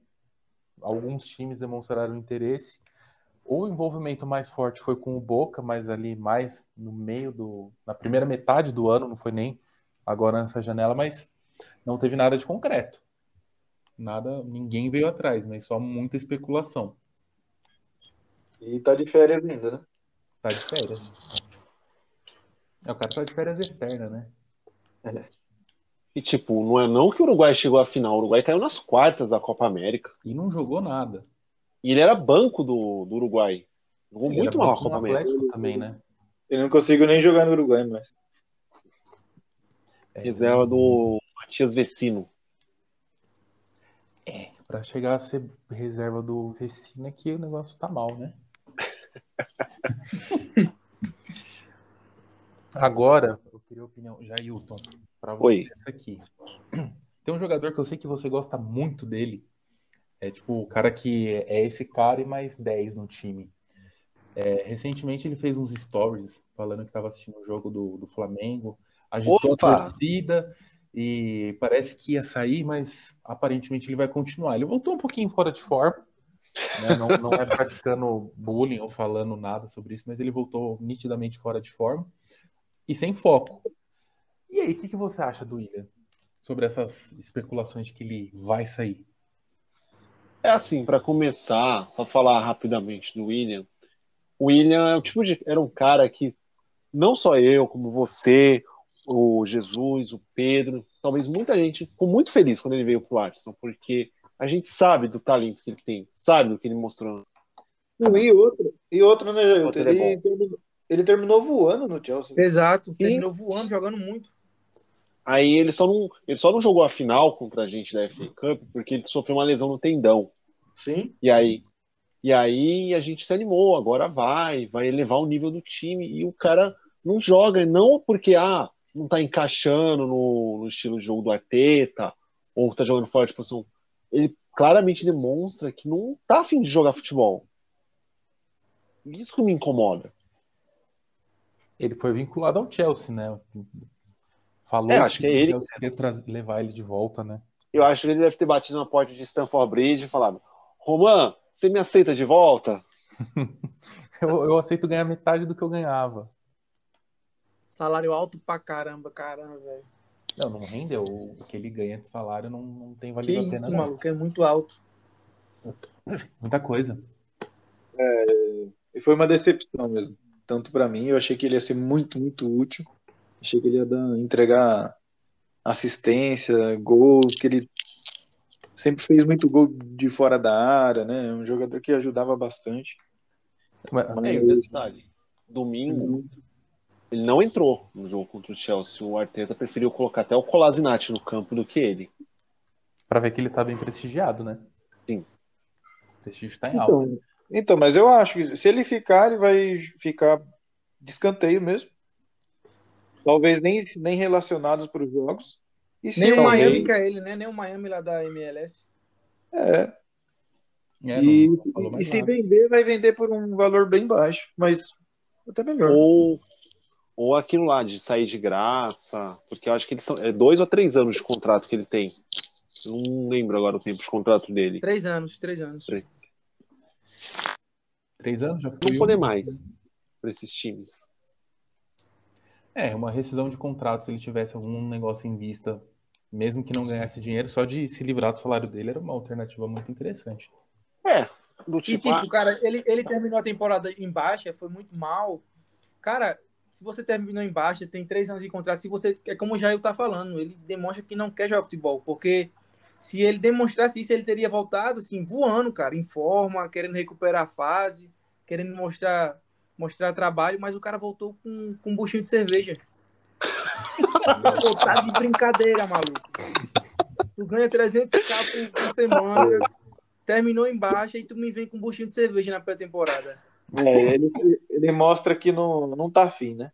Alguns times demonstraram interesse. O envolvimento mais forte foi com o Boca, mas ali mais no meio do, na primeira metade do ano, não foi nem agora nessa janela, mas não teve nada de concreto. Nada, ninguém veio atrás, mas só muita especulação. E tá de férias ainda, né? Tá de férias. É, o cara tá de férias eterna, né? E tipo, não é não que o Uruguai chegou à final, o Uruguai caiu nas quartas da Copa América. E não jogou nada. E ele era banco do, do Uruguai. Jogou Ele muito mal a Copa América. Atlético também, né? Eu não consigo nem jogar no Uruguai, mas. É, Reserva do Matias Vecino. Pra chegar a ser reserva do Vecino é que o negócio tá mal, né? Agora, eu queria a opinião, Jailton, pra você Oi. essa aqui. Tem um jogador que eu sei que você gosta muito dele. É tipo o cara que é esse cara e mais 10 no time. É, recentemente ele fez uns stories falando que estava assistindo o jogo do, do Flamengo, agitou Opa! a torcida e parece que ia sair, mas aparentemente ele vai continuar. Ele voltou um pouquinho fora de forma, né? não, não é praticando bullying ou falando nada sobre isso, mas ele voltou nitidamente fora de forma e sem foco. E aí, o que, que você acha do William sobre essas especulações de que ele vai sair? É assim, pra começar, só falar rapidamente do William. O William é o tipo de. Era um cara que não só eu, como você, o Jesus, o Pedro, talvez muita gente ficou muito feliz quando ele veio pro Arsenal, porque a gente sabe do talento que ele tem, sabe do que ele mostrou. Não, e outro, e outro, né? Outro é Ele, terminou, ele terminou voando no Chelsea. Exato, terminou voando, jogando muito. Aí ele só não, ele só não jogou a final contra a gente da FA Cup porque ele sofreu uma lesão no tendão. Sim. E aí, e aí a gente se animou, agora vai, vai elevar o nível do time e o cara não joga, não porque ah, não tá encaixando no, no estilo de jogo do Arteta ou tá jogando fora de posição. Ele claramente demonstra que não tá afim de jogar futebol. Isso que me incomoda. Ele foi vinculado ao Chelsea, né? Falou É, acho que é o ele. Chelsea queria levar ele de volta, né? Eu acho que ele deve ter batido na porta de Stanford Bridge e falado: Roman, você me aceita de volta? Eu, eu aceito ganhar metade do que eu ganhava. Salário alto pra caramba, caramba, velho. Não, não rendeu. O que ele ganha de salário não, não tem Que valido a pena, isso, não. maluco, é muito alto. Muita coisa. E foi uma decepção mesmo. Tanto pra mim, eu achei que ele ia ser muito, muito útil. Achei que ele ia dar, entregar assistência, gol, que ele sempre fez muito gol de fora da área, né? É Um jogador que ajudava bastante. Mas- É, o detalhe: domingo, ele não entrou no jogo contra o Chelsea. O Arteta preferiu colocar até o Colasinati no campo do que ele. Pra ver que ele tá bem prestigiado, né? Sim. O prestígio tá em alta. Então, então, mas eu acho que se ele ficar, ele vai ficar de escanteio mesmo. Talvez nem, nem relacionados para os jogos. E se Nem o Miami quer ele, né? Nem o Miami lá da MLS. É, É, e, e se vender, vai vender por um valor bem baixo, mas até melhor. Ou, ou aquilo lá de sair de graça, porque eu acho que eles são é dois ou três anos de contrato que ele tem. Eu Não lembro agora o tempo de contrato dele. Três anos, três anos. Três. Três anos já foi. Não poder mais para esses times. É, uma rescisão de contrato, se ele tivesse algum negócio em vista, mesmo que não ganhasse dinheiro, só de se livrar do salário dele era uma alternativa muito interessante. É, do E tipo, tipo, ah, cara, ele, ele terminou a temporada em baixa, foi muito mal. Cara, se você terminou em baixa, tem três anos de contrato, se você. É como o Jair tá falando, ele demonstra que não quer jogar futebol. Porque se ele demonstrasse isso, ele teria voltado assim, voando, cara, em forma, querendo recuperar a fase, querendo mostrar, mostrar trabalho, mas o cara voltou com, com um buchinho de cerveja. Pô, tá de brincadeira, maluco. Tu ganha 300k por, por semana, terminou em baixa e tu me vem com um buchinho de cerveja na pré-temporada. É, ele, ele mostra que não, não tá afim, né?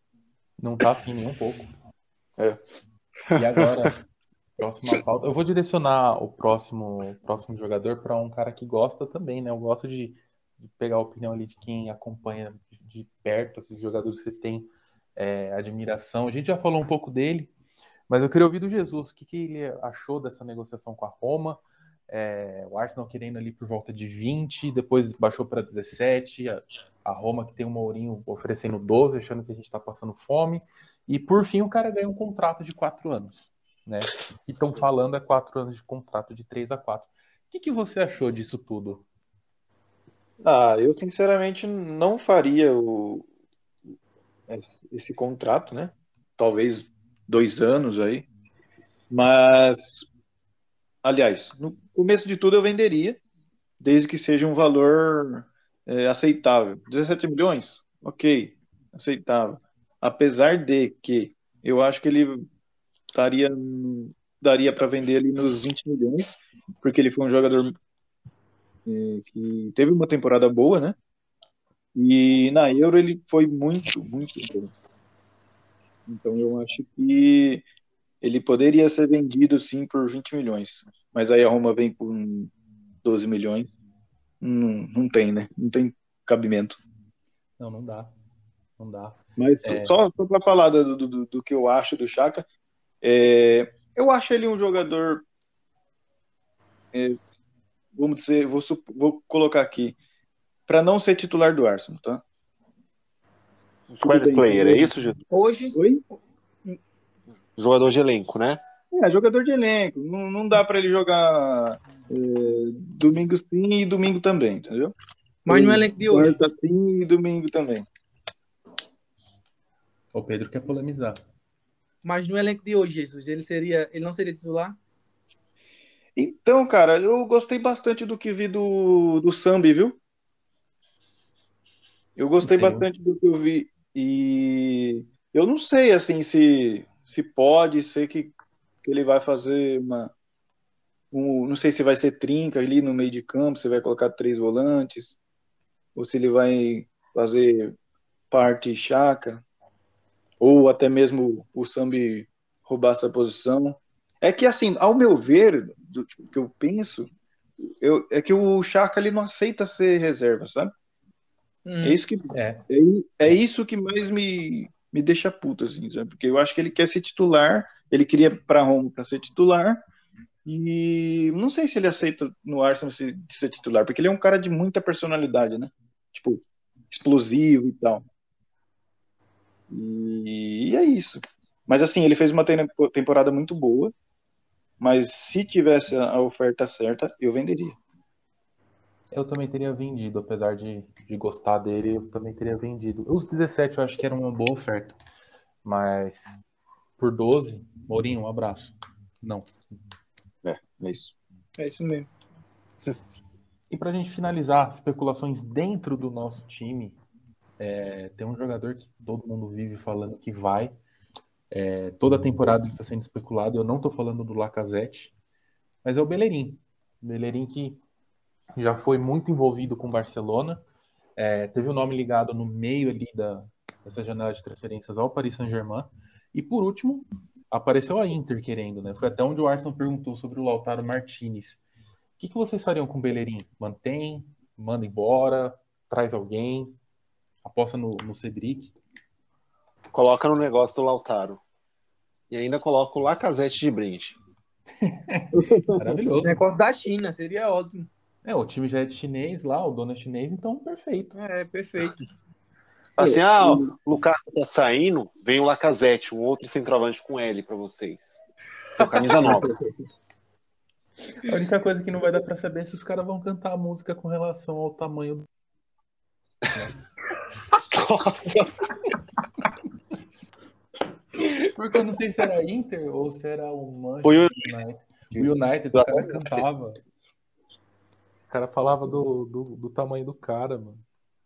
Não tá afim nem um pouco. É. E agora, próxima pauta. Eu vou direcionar o próximo, próximo jogador para um cara que gosta também, né? Eu gosto de, de pegar a opinião ali de quem acompanha de, de perto, aqueles jogadores que você tem é, admiração. A gente já falou um pouco dele, mas eu queria ouvir do Jesus. O que, que ele achou dessa negociação com a Roma? É, o Arsenal querendo ali por volta de 20, depois baixou para 17. A, a Roma que tem um Mourinho oferecendo 12, achando que a gente está passando fome. E por fim o cara ganha um contrato de quatro anos, né? E estão falando é quatro anos de contrato de 3 a 4. O que, que você achou disso tudo? Ah, eu sinceramente não faria o, esse contrato, né? Talvez dois anos aí. Mas, aliás, no começo de tudo eu venderia, desde que seja um valor é, aceitável. 17 milhões? Ok, aceitável. Apesar de que eu acho que ele daria para vender ali nos 20 milhões, porque ele foi um jogador é, que teve uma temporada boa, né? E na Euro ele foi muito, muito bom. Então eu acho que ele poderia ser vendido sim por 20 milhões. Mas aí a Roma vem por 12 milhões. Não, não tem, né? Não tem cabimento. Não, não dá. Não dá. Mas É. só, só para falar do, do, do- do que eu acho do Chaka, é, eu acho ele um jogador. é, vamos dizer, vou, vou colocar aqui, para não ser titular do Arsenal, tá? squad player, é isso, Gil? Hoje, Oi? Jogador de elenco, né? É, jogador de elenco. Não, não dá para ele jogar é, domingo sim e domingo também, entendeu? mas no elenco de hoje. Quarta sim e domingo também. O Pedro quer polemizar. Mas no elenco de hoje, Jesus, ele seria, ele não seria titular? Então, cara, eu gostei bastante do que vi do, do Sambi, viu? Eu gostei Sim. bastante do que eu vi. E eu não sei, assim, se, se pode ser que, que ele vai fazer uma. Um, não sei se vai ser trinca ali no meio de campo, se vai colocar três volantes, ou se ele vai fazer parte chaca, ou até mesmo o Sambi roubar essa posição. É que, assim, ao meu ver, do tipo, que eu penso, eu, é que o Chaka ele não aceita ser reserva, sabe? Hum. É isso que É, é, é isso que mais me, me deixa puto, assim, sabe? Porque eu acho que ele quer ser titular, ele queria para Roma para ser titular, e não sei se ele aceita no Arsenal se- de ser titular, porque ele é um cara de muita personalidade, né? Tipo, explosivo e tal. E, é isso. Mas assim, ele fez uma tem- temporada muito boa, mas se tivesse a oferta certa, eu venderia. Eu também teria vendido, apesar de, de gostar dele, eu também teria vendido. Os 17 eu acho que era uma boa oferta, mas por 12, Mourinho, um abraço. Não. É, é isso. É isso mesmo. E pra gente finalizar, especulações dentro do nosso time, é, tem um jogador que todo mundo vive falando que vai. É, toda temporada ele está sendo especulado. Eu não estou falando do Lacazette, mas é o Bellerin. Bellerin que já foi muito envolvido com o Barcelona. É, teve o nome ligado no meio ali da, dessa janela de transferências ao Paris Saint-Germain. E por último, apareceu a Inter querendo, né? Foi até onde o Arsenal perguntou sobre o Lautaro Martinez. O que, que vocês fariam com o Bellerin? Mantém? Manda embora? Traz alguém? Aposta no, no Cedric? Coloca no negócio do Lautaro. E ainda coloca o Lacazette de brinde. Maravilhoso. Negócio da China, seria ótimo. É, o time já é chinês lá, o dono é chinês, então perfeito. É, perfeito. Assim, ah, o Lucas tá saindo, vem o Lacazette, um outro centroavante com L pra vocês. Com camisa nova. A única coisa que não vai dar pra saber é se os caras vão cantar a música com relação ao tamanho. Nossa, Porque eu não sei se era Inter ou se era o Manchester Foi o- United. O United, os caras cantavam. Os caras falavam do, do, do tamanho do cara, mano.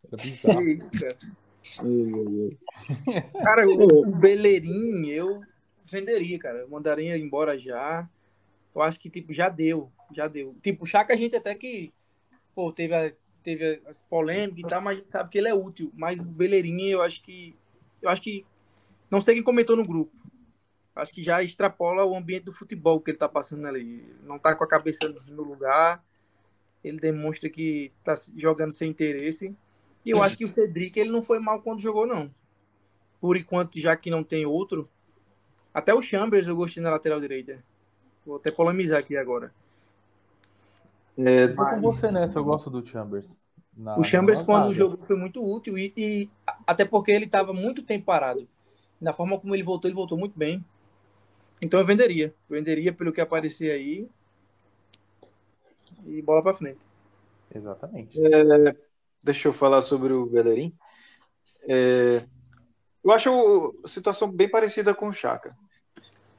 Era Que bizarro. isso, cara. Cara, o, o Bellerin eu venderia, cara. Eu mandaria embora já. Eu acho que, tipo, já deu. Já deu. Tipo, o Chaka a gente até que, pô, teve, a- teve as polêmicas e tal, mas a gente sabe que ele é útil. Mas o Bellerin, eu acho que. Eu acho que. Não sei quem comentou no grupo. Acho que já extrapola o ambiente do futebol que ele tá passando ali. Não tá com a cabeça no lugar. Ele demonstra que tá jogando sem interesse. E eu acho que o Cedric ele não foi mal quando jogou, não. Por enquanto, já que não tem outro. Até o Chambers eu gostei na lateral direita. Vou até polemizar aqui agora. É, Tô com você nessa, eu gosto do Chambers. Na- o Chambers, na quando jogou, foi muito útil. E, e até porque ele estava muito tempo parado. Na forma como ele voltou, ele voltou muito bem. Então eu venderia. Eu venderia pelo que aparecer aí. E bola pra frente. Exatamente. É, deixa eu falar sobre o Bellerin. É, eu acho a situação bem parecida com o Chaka.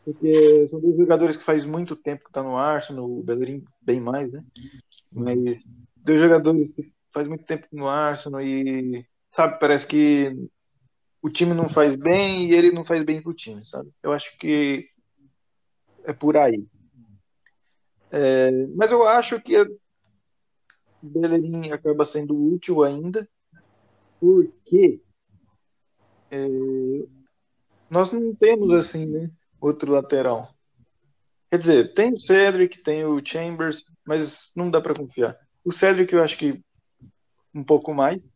Porque são dois jogadores que faz muito tempo que estão no Arsenal, o Bellerin bem mais, né? Mas dois jogadores que faz muito tempo no Arsenal e, sabe, parece que o time não faz bem e ele não faz bem pro time, sabe? Eu acho que é por aí. É, mas eu acho que o Bellerin acaba sendo útil ainda, porque é, nós não temos assim, né, outro lateral. Quer dizer, tem o Cedric, tem o Chambers, mas não dá para confiar. O Cedric eu acho que um pouco mais,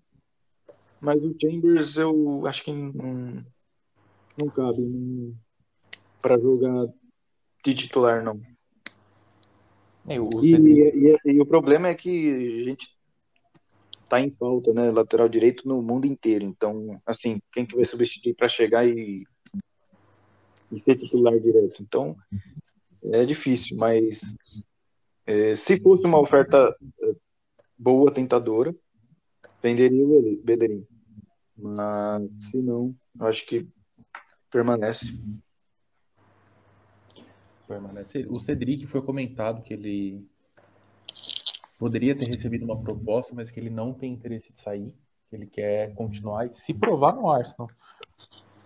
mas o Chambers eu acho que não, não cabe para jogar de titular não. É, o E, e- e o problema é que a gente tá em falta, né? Lateral direito no mundo inteiro. Então, assim, quem que vai substituir para chegar e, e ser titular direto? Então, é difícil, mas é, se fosse uma oferta é, boa, tentadora, venderia o Bellerin. Mas, se não, eu acho que permanece. Permanece. O Cedric foi comentado que ele poderia ter recebido uma proposta, mas que ele não tem interesse de sair, que ele quer continuar e se provar no Arsenal.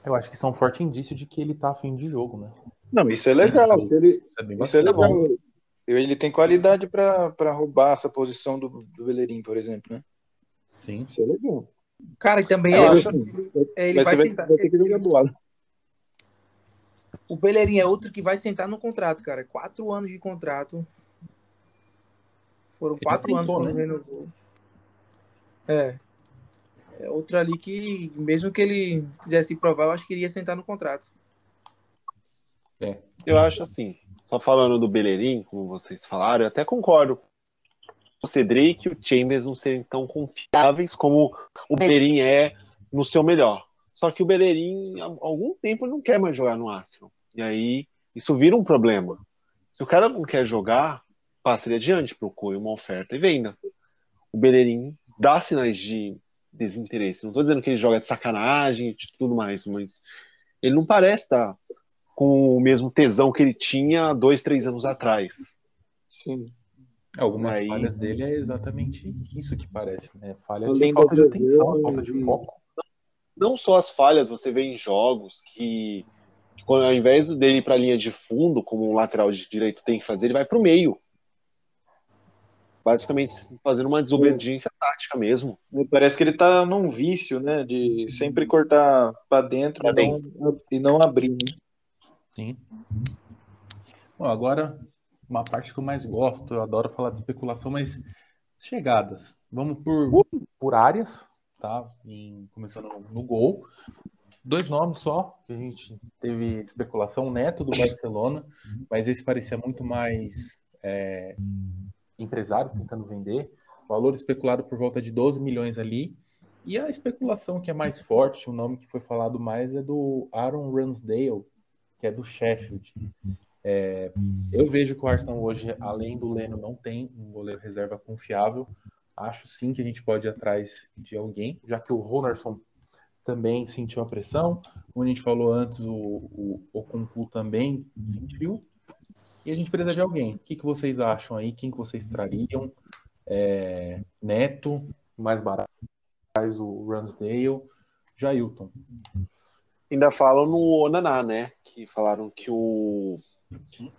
Eu acho que isso é um forte indício de que ele tá afim de jogo, né? Não, isso é legal. Se ele, Isso é Isso é legal. Ele tem qualidade para roubar essa posição do, do Bellerin, por exemplo, né? Sim. Isso é legal. Cara, e também Eu ele, acho assim, ele vai, vai, sentar. vai ter que jogar bola. O Bellerin é outro que vai sentar no contrato, cara. Quatro anos de contrato. Foram Ele quatro anos quando né? renovou. É. É outro ali que, mesmo que ele quisesse provar, eu acho que iria sentar no contrato. eu acho assim, só falando do Bellerin, como vocês falaram, eu até concordo. O Cedric e o Chambers não serem tão confiáveis como o Bellerin é no seu melhor. Só que o Bellerin, há algum tempo, não quer mais jogar no Arsenal. E aí, isso vira um problema. Se o cara não quer jogar, passe ele adiante, procure uma oferta e venda. O Bellerin dá sinais de desinteresse. Não estou dizendo que ele joga de sacanagem e de tudo mais, mas ele não parece estar com o mesmo tesão que ele tinha dois, três anos atrás. Sim. Algumas Aí- falhas dele é exatamente isso que parece, né? Falha de falta de atenção, falta de foco. Não só as falhas, você vê em jogos que, quando, ao invés dele ir para a linha de fundo, como um lateral de direito tem que fazer, ele vai para o meio. Basicamente fazendo uma desobediência tática mesmo. Me Parece que ele tá num vício, né? De sempre cortar para dentro Pra e não, e não abrir, né? Sim. Bom, agora, uma parte que eu mais gosto, eu adoro falar de especulação, mas chegadas. Vamos por, por áreas, tá? Em- começando no, no gol. Dois nomes só, que a gente teve especulação, Neto do Barcelona, mas esse parecia muito mais é, empresário tentando vender, valor especulado por volta de 12 milhões ali. E a especulação que é mais forte, o nome que foi falado mais é do Aaron Ramsdale, que é do Sheffield. É, eu vejo que o Arsenal hoje, além do Leno, não tem um goleiro reserva confiável. Acho sim que a gente pode ir atrás de alguém, já que o Ronaldson também sentiu a pressão. Como a gente falou antes, o, o, o Conclu também sentiu. E a gente precisa de alguém. O que, que vocês acham aí? Quem que vocês trariam? É, Neto, mais barato, o Ransdale, Jailton. Ainda falam no Onaná, né? Que falaram que o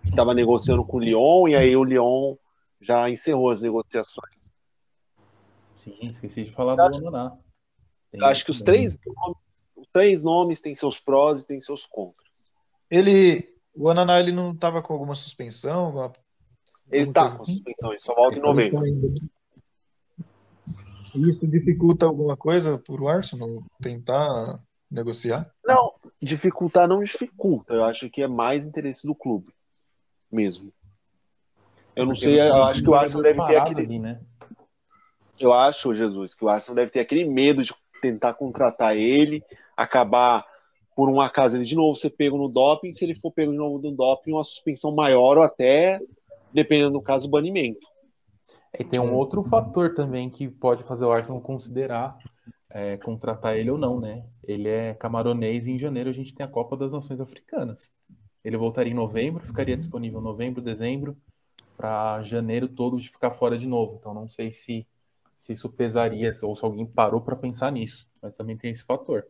estava negociando com o Lyon e aí o Lyon já encerrou as negociações. Sim, esqueci de falar do Onaná. Eu acho que os três, nomes, os três nomes têm seus prós e têm seus contras. Ele, o Ananá, ele não estava com alguma suspensão? Alguma, ele está com assim? suspensão, ele só volta em novembro. Isso dificulta alguma coisa para o Arsenal tentar negociar? Não, dificultar não dificulta. Eu acho que é mais interesse do clube mesmo. Eu não Porque sei, eu acho que o Arsenal deve ter aquele. Ali, né? Eu acho, Jesus, que o Arsenal deve ter aquele medo de tentar contratar ele, acabar por um acaso ele de novo ser pego no doping, se ele for pego de novo no doping, uma suspensão maior ou até, dependendo do caso, banimento. E tem um outro fator também que pode fazer o Arsenal considerar é, contratar ele ou não, né? Ele é camaronês e em janeiro a gente tem a Copa das Nações Africanas. Ele voltaria em novembro, ficaria disponível em novembro, dezembro, para janeiro todo de ficar fora de novo. Então não sei se, se isso pesaria ou se alguém parou para pensar nisso, mas também tem esse fator.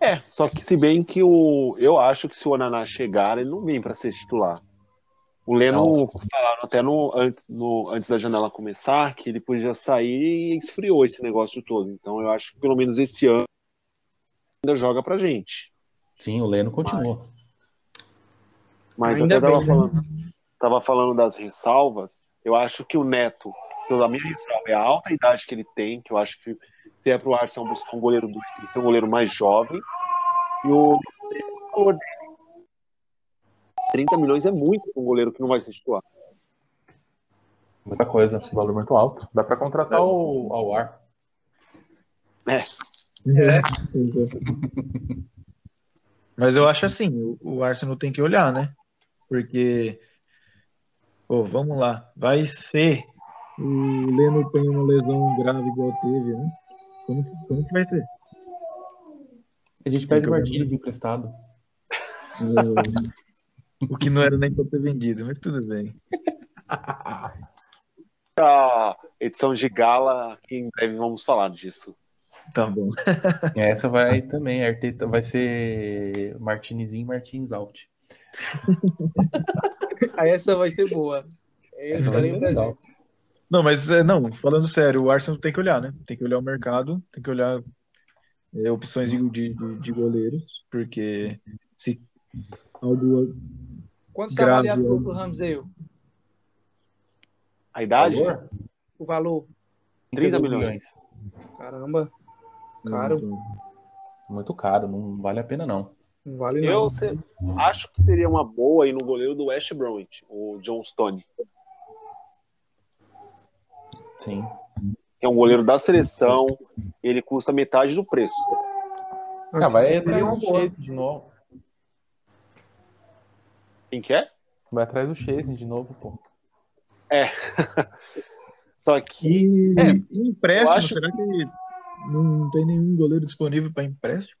É, só que se bem que o eu acho que se o Onaná chegar, ele não vem para ser titular. O Leno falaram até no, no, antes da janela começar que ele podia sair e esfriou esse negócio todo. Então eu acho que pelo menos esse ano ainda joga pra gente. Sim, o Leno continua. Mas, mas até tava, bem, né? falando, né? tava falando das ressalvas. Eu acho que o Neto, pela minha ressalva, é a alta idade que ele tem, que eu acho que se é pro Arsenal buscar um goleiro do tem que ser um goleiro mais jovem. E o valor 30 milhões é muito para um goleiro que não vai ser titular. Muita coisa, esse valor muito alto. Dá para contratar é. o ao ar. É. é. Mas eu acho assim, o, o Arsenal tem que olhar, né? Porque, pô, vamos lá, vai ser. O Leno tem uma lesão grave igual teve, né? Como, como que vai ser? A gente pede o Martins emprestado. O que não era nem para ter vendido, mas tudo bem. A edição de gala, que em breve vamos falar disso. Tá bom. Essa vai também, Arteta vai ser Martinez in, Martins out. Aí essa vai ser boa. Essa vai ser não, mas é, não, falando sério, o Arsenal tem que olhar, né? Tem que olhar o mercado, tem que olhar é, opções de, de, de goleiros, porque se algo Quanto está avaliado o pro Ramsey? A idade? O valor? O valor. 30 milhões. Caramba. Caro. Muito caro, não vale a pena não. Não vale não. Eu se, acho que seria uma boa aí no goleiro do West Bromwich, o John Stone. Sim. É um goleiro da seleção, ele custa metade do preço. Ah, vai entrar um de novo. Quem que é? Vai atrás do Chase de novo, pô. É. Só que. é, empréstimo, acho... será que não tem nenhum goleiro disponível para empréstimo?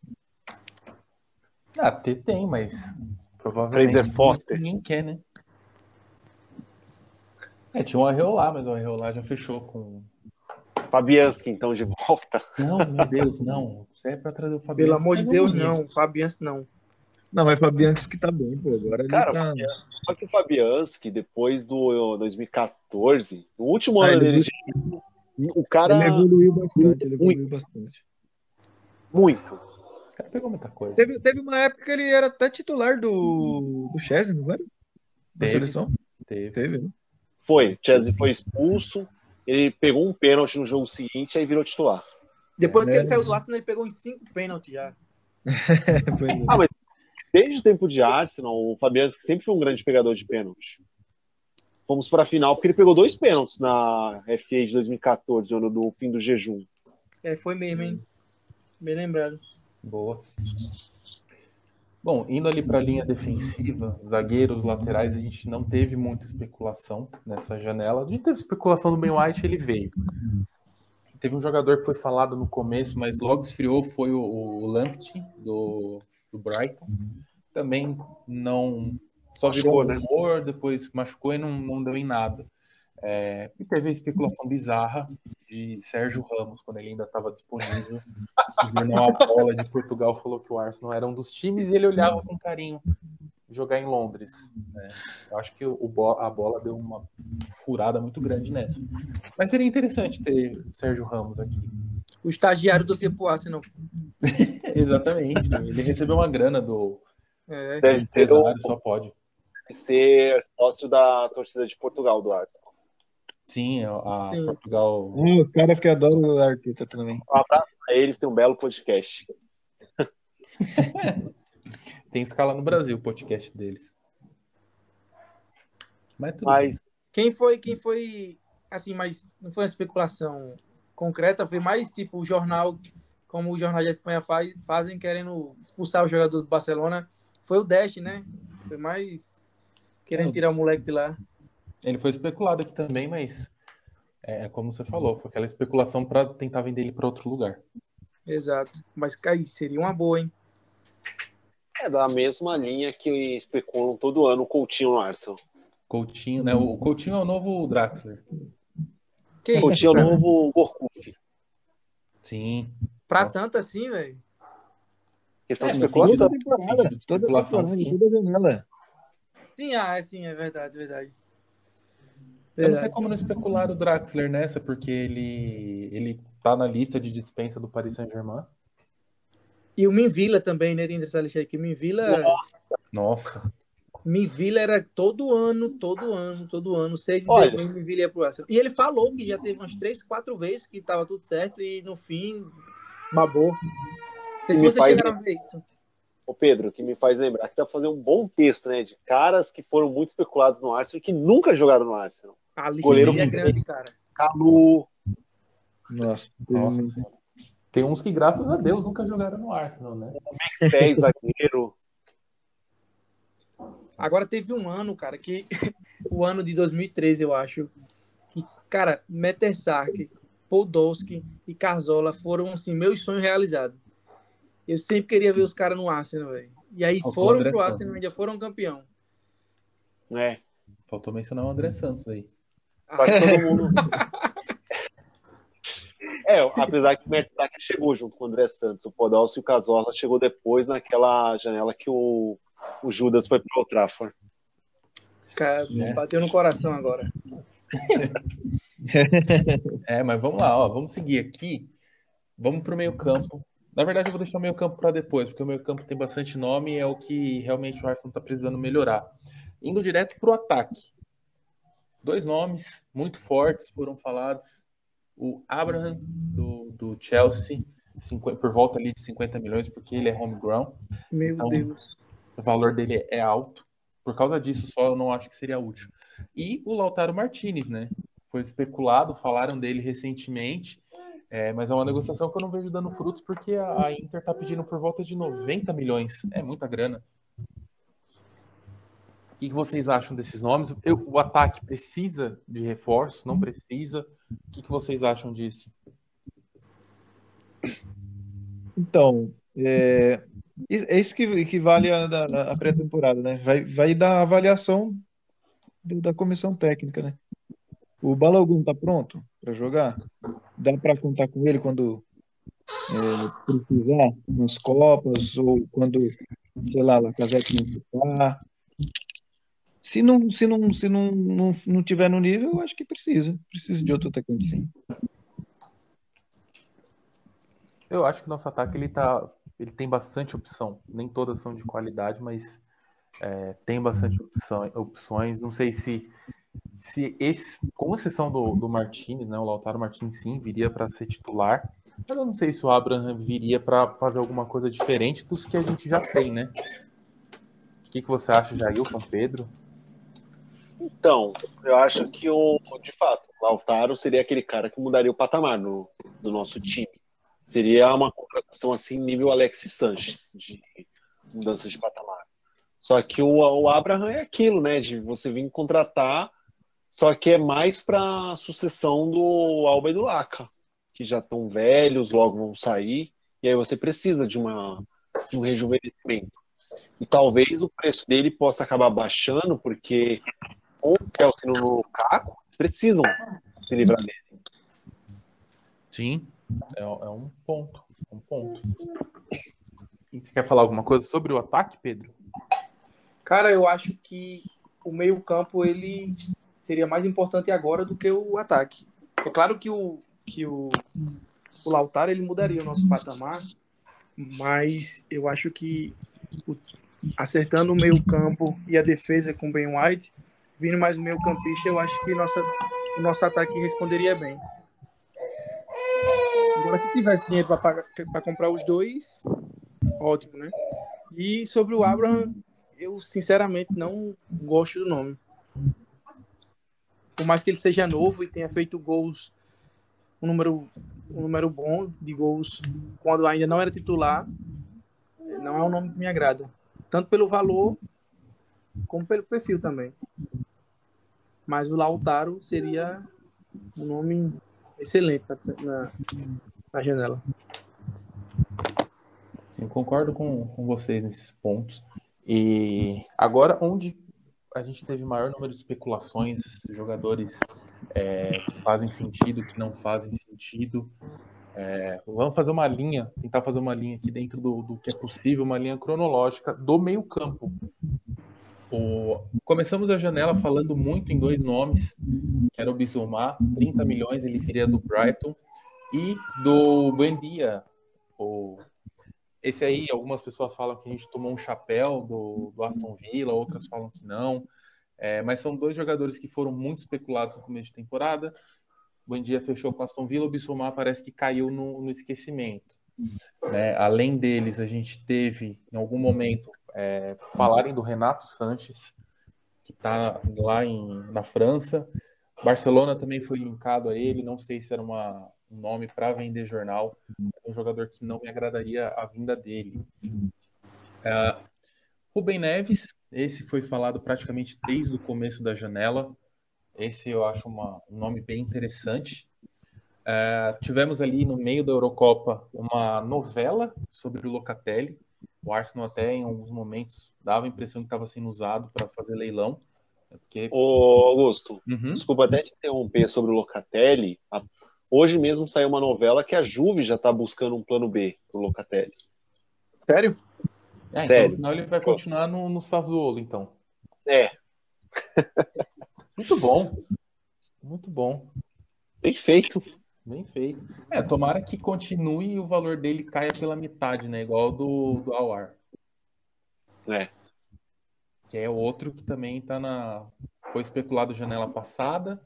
Ah, tem, tem, mas provavelmente Fraser Foster. ninguém quer, né? É, tinha um Arreolá, mas o Arreolá já fechou com. Fabianski, então, de volta. Não, meu Deus, não. Isso é pra trazer o Fabianski. Pelo amor de Deus, não. Fabianski não. Não, mas Fabianski que tá bem, pô. Agora Cara, tá... só que o Fabianski, depois do 2014, no último ah, ano dele, o cara. Ele evoluiu bastante, ele evoluiu muito. bastante. Muito. Esse cara pegou muita coisa. Teve, teve uma época que ele era até titular do, do Chesney, não era? Da teve, seleção? Teve. Teve, né? Foi. Chesney foi expulso, ele pegou um pênalti no jogo seguinte, aí virou titular. Depois que ele saiu do Arsenal, ele pegou uns cinco pênaltis já. é. Ah, mas desde o tempo de Arsenal, o Fabianski sempre foi um grande pegador de pênalti. fomos para a final, porque ele pegou dois pênaltis na FA de 2014, ano do fim do jejum. É, foi mesmo, hein? Bem lembrado. Boa. Bom, indo ali para a linha defensiva, zagueiros, laterais, a gente não teve muita especulação nessa janela. A gente teve especulação do Ben White, ele veio. Teve um jogador que foi falado no começo, mas logo esfriou, foi o, o Lamptey, do, do Brighton. Também não. Só virou machucou, rumor, né? depois machucou e não, não deu em nada. É, e teve a especulação bizarra de Sérgio Ramos, quando ele ainda estava disponível. O jornal A Bola de Portugal falou que o Arsenal era um dos times e ele olhava com carinho jogar em Londres. Né? Eu acho que o, a bola deu uma furada muito grande nessa. Mas seria interessante ter o Sérgio Ramos aqui. O estagiário do Cipo Arsenal. Exatamente. Ele recebeu uma grana do, é. do empresário, só pode. Ser sócio da torcida de Portugal do Arsenal. Sim, a Sim. Portugal. Hum, caras que adoram o Arteta também. Um abraço a eles, tem um belo podcast. tem escala no Brasil o podcast deles. Mas, mas, quem foi, quem foi, assim, mas não foi uma especulação concreta, foi mais tipo o jornal, como o jornal da Espanha faz, fazem querendo expulsar o jogador do Barcelona, foi o Dash, né? Foi mais querendo é. tirar o moleque de lá. Ele foi especulado aqui também, mas é, é como você falou, foi aquela especulação para tentar vender ele para outro lugar. Exato. Mas aí seria uma boa, hein? É da mesma linha que especulam todo ano o Coutinho no Arsenal. Coutinho, né? O Coutinho é o novo Draxler. Que Coutinho é o novo Gorkut. Sim. Pra Nossa. tanto assim, velho? Questão é, de especulação. Toda temporada, toda temporada, sim. toda janela. Sim, ah, é, sim, é verdade, verdade. Eu não sei como não especular o Draxler nessa, porque ele, ele tá na lista de dispensa do Paris Saint-Germain. E o Minvila também, né? Tem essa lista aqui. Minvila. Nossa. Minvila era todo ano, todo ano, todo ano, seis Olha, meses, Minvila ia pro Arsenal. E ele falou que já teve umas três, quatro vezes que tava tudo certo e no fim babou. Se você chegaram a ver isso. Ô Pedro, que me faz lembrar que dá pra fazer um bom texto, né? De caras que foram muito especulados no Arsenal e que nunca jogaram no Arsenal. A Goleiro é grande, cara. Calu. Nossa, nossa. Tem uns que, graças a Deus, nunca jogaram no Arsenal, né? Pé, zagueiro. Agora teve um ano, cara, que o ano de 2013, eu acho, que, cara, Metersark, Podolski e Carzola foram, assim, meus sonhos realizados. Eu sempre queria ver os caras no Arsenal, velho. E aí foram pro Arsenal e já foram campeão. É. Faltou mencionar o André Santos aí. Quase todo mundo. é, apesar que o Mertac chegou junto com o André Santos, o Podolski e o Casola chegou depois naquela janela que o, o Judas foi para o Trafford. Cara, é. bateu no coração agora. é, mas vamos lá, ó, vamos seguir aqui. Vamos para o meio campo. Na verdade, eu vou deixar o meio campo para depois, porque o meio campo tem bastante nome e é o que realmente o Arsenal está precisando melhorar. Indo direto para o ataque. Dois nomes muito fortes foram falados. O Abraham, do, do Chelsea, 50, por volta ali de 50 milhões, porque ele é homegrown. Meu então, Deus. O valor dele é alto. Por causa disso, só eu não acho que seria útil. E o Lautaro Martinez, né? Foi especulado, falaram dele recentemente, é, mas é uma negociação que eu não vejo dando frutos, porque a, a Inter tá pedindo por volta de 90 milhões. É muita grana que, que vocês acham desses nomes? Eu, o ataque precisa de reforço? Não precisa? O que, que vocês acham disso? Então, é, é isso que, que vale a, a, pré-temporada, né? Vai, vai dar a avaliação do, da comissão técnica, né? O Balogun tá pronto para jogar? Dá para contar com ele quando é, precisar, nos Copas, ou quando, sei lá, Lacazette não ficar, se não, se não, se não, não, não tiver no nível, eu acho que precisa. Precisa de outro atacante, sim. Eu acho que nosso ataque ele tá, ele tem bastante opção. Nem todas são de qualidade, mas é, tem bastante opção, opções. Não sei se, se esse, com exceção do, do Martins, né, o Lautaro Martins sim viria para ser titular. Mas eu não sei se o Abraham viria para fazer alguma coisa diferente dos que a gente já tem, né? O que, que você acha, Jailson, Pedro? Então, eu acho que o, de fato, o Lautaro seria aquele cara que mudaria o patamar no, do nosso time. Seria uma contratação assim, nível Alexis Sanches, de mudança de patamar. Só que o, o Abraham é aquilo, né? De você vir contratar, só que é mais para sucessão do Alba e do Laca, que já estão velhos, logo vão sair, e aí você precisa de, uma, de um rejuvenescimento. E talvez o preço dele possa acabar baixando, porque com o Chelsea no Lukaku, precisam se livrar dele. Sim, é, é um ponto. Um ponto. E você quer falar alguma coisa sobre o ataque, Pedro? Cara, eu acho que o meio-campo ele seria mais importante agora do que o ataque. É claro que o que o, o Lautaro ele mudaria o nosso patamar, mas eu acho que o, acertando o meio-campo e a defesa com Ben White, vindo mais o meio-campista, eu acho que nossa, o nosso ataque responderia bem. Agora, se tivesse dinheiro para comprar os dois, ótimo, né? E sobre o Abraham, eu sinceramente não gosto do nome. Por mais que ele seja novo e tenha feito gols, um número, um número bom de gols quando ainda não era titular, não é um nome que me agrada. Tanto pelo valor, como pelo perfil também. Mas o Lautaro seria um nome excelente na, na janela. Sim, concordo com, com vocês nesses pontos. E agora, onde a gente teve maior número de especulações, jogadores é, que fazem sentido, que não fazem sentido. É, vamos fazer uma linha, tentar fazer uma linha aqui dentro do, do que é possível, uma linha cronológica do meio-campo. Começamos a janela falando muito em dois nomes, que era o Bissouma, 30 milhões ele viria do Brighton, e do Buendia, o esse aí, algumas pessoas falam que a gente tomou um chapéu do, do Aston Villa, outras falam que não. É, mas são dois jogadores que foram muito especulados no começo de temporada. O Buendia fechou com o Aston Villa, o Bissomar parece que caiu no, no esquecimento. É, além deles, a gente teve, em algum momento, é, falarem do Renato Sanches, que está lá em, na França. Barcelona também foi linkado a ele, não sei se era uma, um nome para vender jornal, é um jogador que não me agradaria a vinda dele. Uh, Rubem Neves, esse foi falado praticamente desde o começo da janela. Esse eu acho uma, um nome bem interessante. Uh, tivemos ali no meio da Eurocopa uma novela sobre o Locatelli. O Arsenal até em alguns momentos dava a impressão que estava sendo usado para fazer leilão. Porque... Ô, Augusto, uhum. desculpa até te interromper sobre o Locatelli. Hoje mesmo saiu uma novela que a Juve já está buscando um plano B pro Locatelli. Sério? É, Sério. Então, senão ele vai continuar no, no Sassuolo, então. É. Muito bom. Muito bom. Bem feito. Bem feito. É, tomara que continue e o valor dele caia pela metade, né? Igual do, do Awar. É. Que é outro que também tá na. Foi especulado janela passada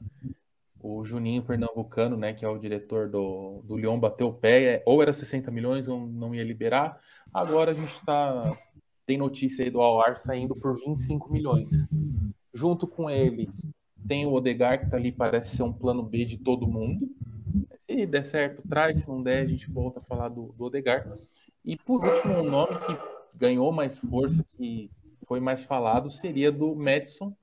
o Juninho Pernambucano, né, que é o diretor do, do Lyon, bateu o pé, é, ou era 60 milhões ou não ia liberar. Agora a gente está tem notícia aí do Al saindo por 25 milhões. Junto com ele tem o Odegar, que está ali, parece ser um plano B de todo mundo. Se der certo, traz, se não der, a gente volta a falar do, do Odegar. E por último, um nome que ganhou mais força, que foi mais falado, seria do Madison,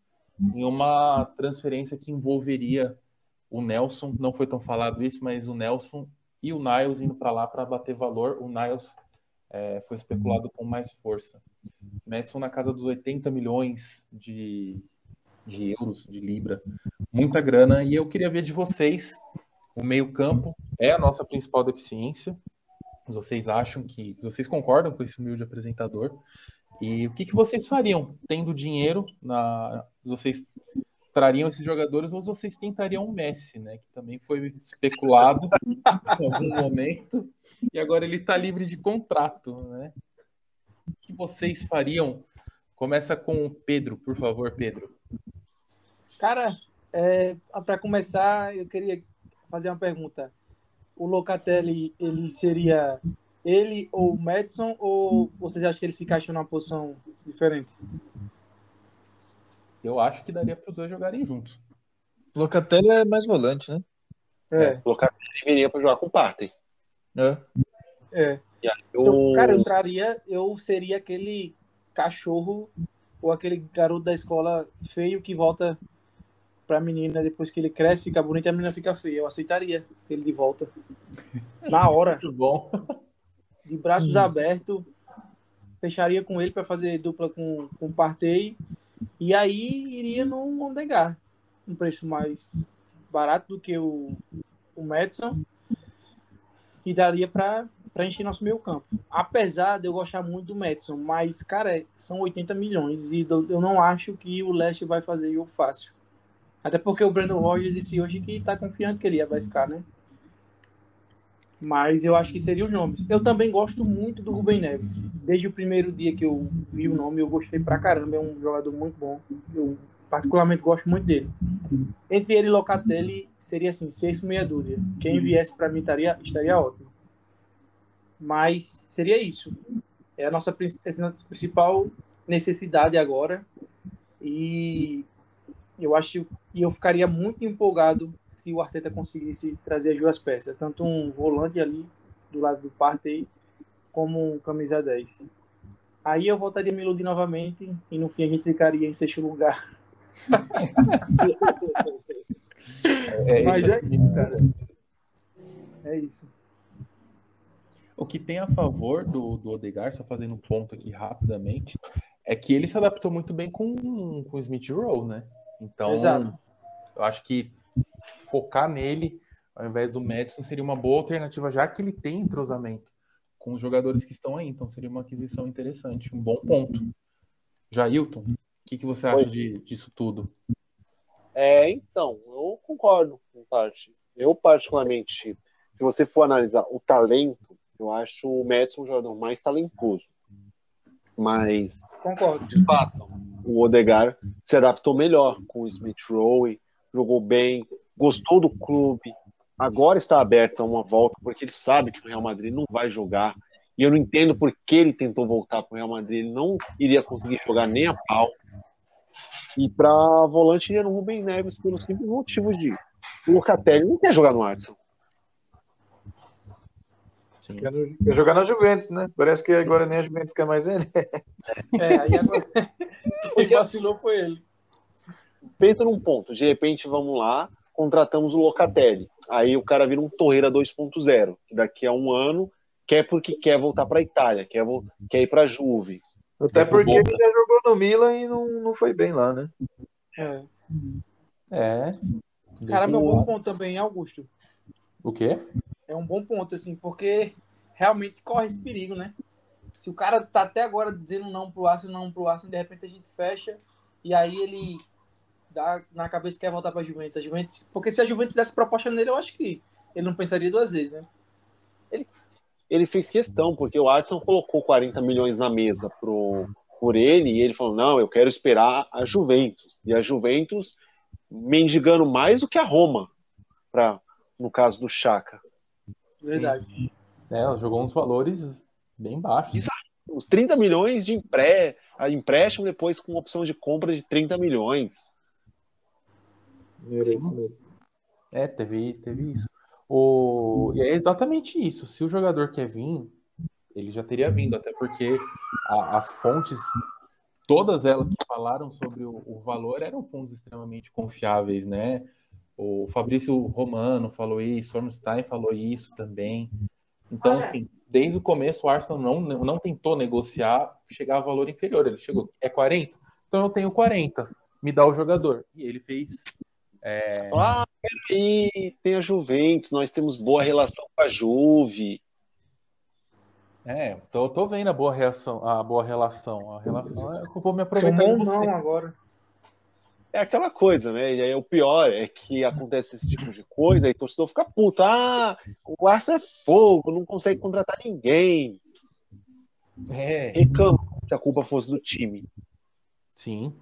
em uma transferência que envolveria o Nelson, não foi tão falado isso, mas o Nelson e o Niles indo para lá para bater valor. O Niles é, foi especulado com mais força. Madison na casa dos 80 milhões de, de euros, de libra. Muita grana. E eu queria ver de vocês, o meio-campo é a nossa principal deficiência. Vocês acham que. Vocês concordam com esse humilde apresentador? E o que, que vocês fariam tendo dinheiro na. Vocês trariam esses jogadores ou vocês tentariam o Messi, né? Que também foi especulado em algum momento e agora ele está livre de contrato, né? O que vocês fariam? Começa com o Pedro, por favor, Pedro. Cara, é, para começar, eu queria fazer uma pergunta. O Locatelli, ele seria ele ou o Madison, ou vocês acham que ele se encaixa numa posição diferente? Eu acho que daria para os dois jogarem juntos. Locatelli é mais volante, né? É, Colocar viria para jogar com o Partey. É. é. E aí Eu, o- cara, eu entraria, eu seria aquele cachorro ou aquele garoto da escola feio que volta pra menina depois que ele cresce, fica bonito e a menina fica feia. Eu aceitaria ele de volta. Na hora, Muito bom. de braços abertos, fecharia com ele para fazer dupla com, com o Partey e aí iria no Mondegar, um preço mais barato do que o, o Madison e daria para encher nosso meio campo. Apesar de eu gostar muito do Madison, mas, cara, são 80 milhões e eu eu não acho que o Leste vai fazer jogo fácil. Até porque o Brandon Rogers disse hoje que tá confiante que ele vai ficar, né? Mas eu acho que seriam os nomes. Eu também gosto muito do Rubem Neves. Desde o primeiro dia que eu vi o nome, eu gostei pra caramba. É um jogador muito bom. Eu particularmente gosto muito dele. Entre ele e Locatelli, seria assim, seis meia dúzia. Quem viesse pra mim estaria, estaria ótimo. Mas seria isso. É a nossa principal necessidade agora. E eu acho e eu ficaria muito empolgado se o Arteta conseguisse trazer as duas peças, tanto um volante ali do lado do Partey como um camisa 10. Aí eu voltaria a me iludir novamente e no fim a gente ficaria em sexto lugar. É, Mas isso é isso, cara. É isso. O que tem a favor do, do Odegar, só fazendo um ponto aqui rapidamente, é que ele se adaptou muito bem com, com o Smith Rowe, né? Então, Exato. eu acho que focar nele, ao invés do Madison, seria uma boa alternativa, já que ele tem entrosamento com os jogadores que estão aí. Então, seria uma aquisição interessante, um bom ponto. Jailton, o que, que você acha de, disso tudo? É, então, eu concordo com parte. Eu, particularmente, se você for analisar o talento, eu acho o Madison um jogador mais talentoso. Mas, Concordo. de fato, o Odegar se adaptou melhor com o Smith Rowe, jogou bem, gostou do clube, agora está aberto a uma volta, porque ele sabe que o Real Madrid não vai jogar. E eu não entendo por que ele tentou voltar para o Real Madrid, ele não iria conseguir jogar nem a pau. E para volante iria no Rubem Neves pelo simples motivo de o Locatelli não quer jogar no Arsenal. Sim. Quer, jogar na Juventus, né? Parece que agora nem a Juventus quer mais ele. É, aí agora quem vacilou foi ele. Pensa num ponto, de repente vamos lá, contratamos o Locatelli. Aí o cara vira um Torreira 2.0, que daqui a um ano quer porque quer voltar para a Itália, quer, vo- quer ir para a Juve. Até É, porque ele já jogou no Milan e não, não foi bem lá, né? É. É. Caramba, é um bom ponto também, Augusto. O quê? É um bom ponto, assim, porque realmente corre esse perigo, né? Se o cara tá até agora dizendo não pro Arsenal, não pro Arsenal, de repente a gente fecha e aí ele dá na cabeça que quer voltar pra Juventus. A Juventus. Porque se a Juventus desse proposta nele, eu acho que ele não pensaria duas vezes, né? Ele fez questão, porque o Arsenal colocou 40 milhões na mesa pro, por ele, e ele falou: não, eu quero esperar a Juventus. E a Juventus mendigando mais do que a Roma, pra, no caso do Chaka. Verdade. É, ela jogou uns valores bem baixos. Exato. Os 30 milhões de empré, a empréstimo depois com opção de compra de 30 milhões. Sim. É, teve, teve isso. O... E é exatamente isso. Se o jogador quer vir, ele já teria vindo, até porque a- as fontes, todas elas que falaram sobre o, o valor, eram fontes extremamente confiáveis, né? O Fabrício Romano falou isso, o Ormstein falou isso também. Então, assim, desde o começo o Arsenal não, não tentou negociar, chegar a valor inferior. Ele chegou, é 40? Então eu tenho 40, me dá o jogador. E ele fez é, Ah, peraí, tem a Juventus, nós temos boa relação com a Juve. É, tô, tô vendo a boa reação, a boa relação. A relação é que eu vou me aproveitar Tomou de você. não agora. É aquela coisa, né? E aí o pior é que acontece esse tipo de coisa, aí o torcedor fica puto. Ah, o Arsenal é fogo, não consegue contratar ninguém. É, Reclama se a culpa fosse do time. sim.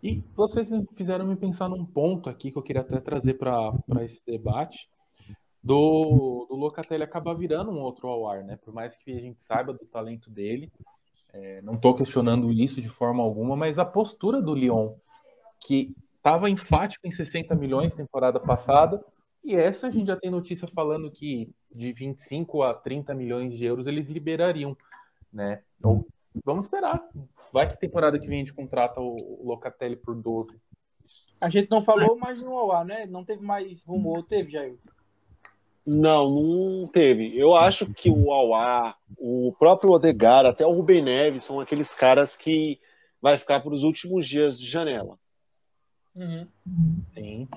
E vocês fizeram me pensar num ponto aqui que eu queria até trazer para esse debate do, do Locatelli acabar virando um outro ao ar, né? Por mais que a gente saiba do talento dele, É, não estou questionando isso de forma alguma, mas a postura do Lyon, que estava enfático em 60 milhões temporada passada, e essa a gente já tem notícia falando que de 25 a 30 milhões de euros eles liberariam, né? Então, vamos esperar. Vai que temporada que vem a gente contrata o Locatelli por 12. A gente não falou mais no OA, né? Não teve mais rumor, teve, Jair? Não, não teve. Eu acho que o Auá, o próprio Odegar, até o Rubem Neves são aqueles caras que vai ficar para os últimos dias de janela. Uhum. Sim.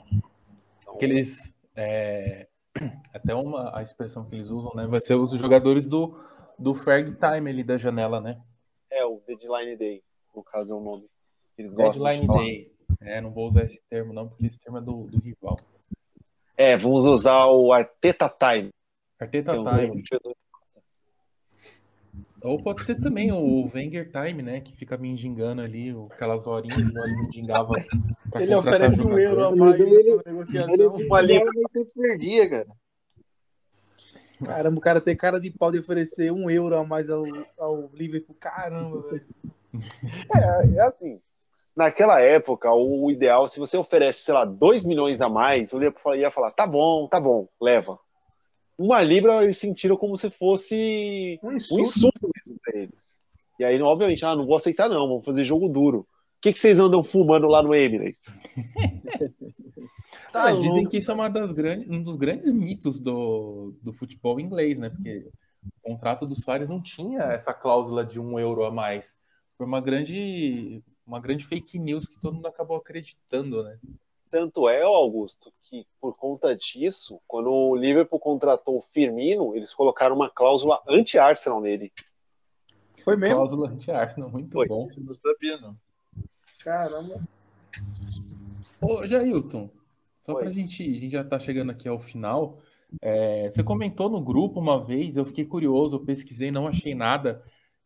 Então, Aqueles. É, até uma a expressão que eles usam, né? Vai ser os jogadores do, do Ferg Time ali da janela, né? É, o Deadline Day, no caso é o nome. Eles Deadline Day. É, não vou usar esse termo, não, porque esse termo é do, do rival. É, vamos usar o Arteta Time. Arteta Time. Ou pode ser também o Wenger Time, né? Que fica me mendigando ali, aquelas horinhas que ele mendigava. Ele oferece um euro a mais ele. Ele, uma libra perdia, cara. Caramba, o cara tem cara de pau de oferecer um euro a mais ao, ao Liverpool. Caramba, velho. É, é assim naquela época, o ideal, se você oferece, sei lá, 2 milhões a mais, eu ia falar, tá bom, tá bom, leva. Uma libra eles sentiram como se fosse um insulto, um insulto mesmo pra eles. E aí, obviamente, ah, não vou aceitar não, vamos fazer jogo duro. O que, que vocês andam fumando lá no Emirates? tá, dizem que isso é uma das grandes, um dos grandes mitos do, do futebol inglês, né? Porque o contrato do Soares não tinha essa cláusula de um euro a mais. Foi uma grande uma grande fake news que todo mundo acabou acreditando, né? Tanto é, Augusto, que por conta disso, quando o Liverpool contratou o Firmino, eles colocaram uma cláusula anti-Arsenal nele. Foi mesmo? Cláusula anti-Arsenal, muito Foi. bom. não sabia, não. Caramba. Ô, Jailton, só Oi. pra gente, a gente já tá chegando aqui ao final. É, você comentou no grupo uma vez, eu fiquei curioso, eu pesquisei, não achei nada.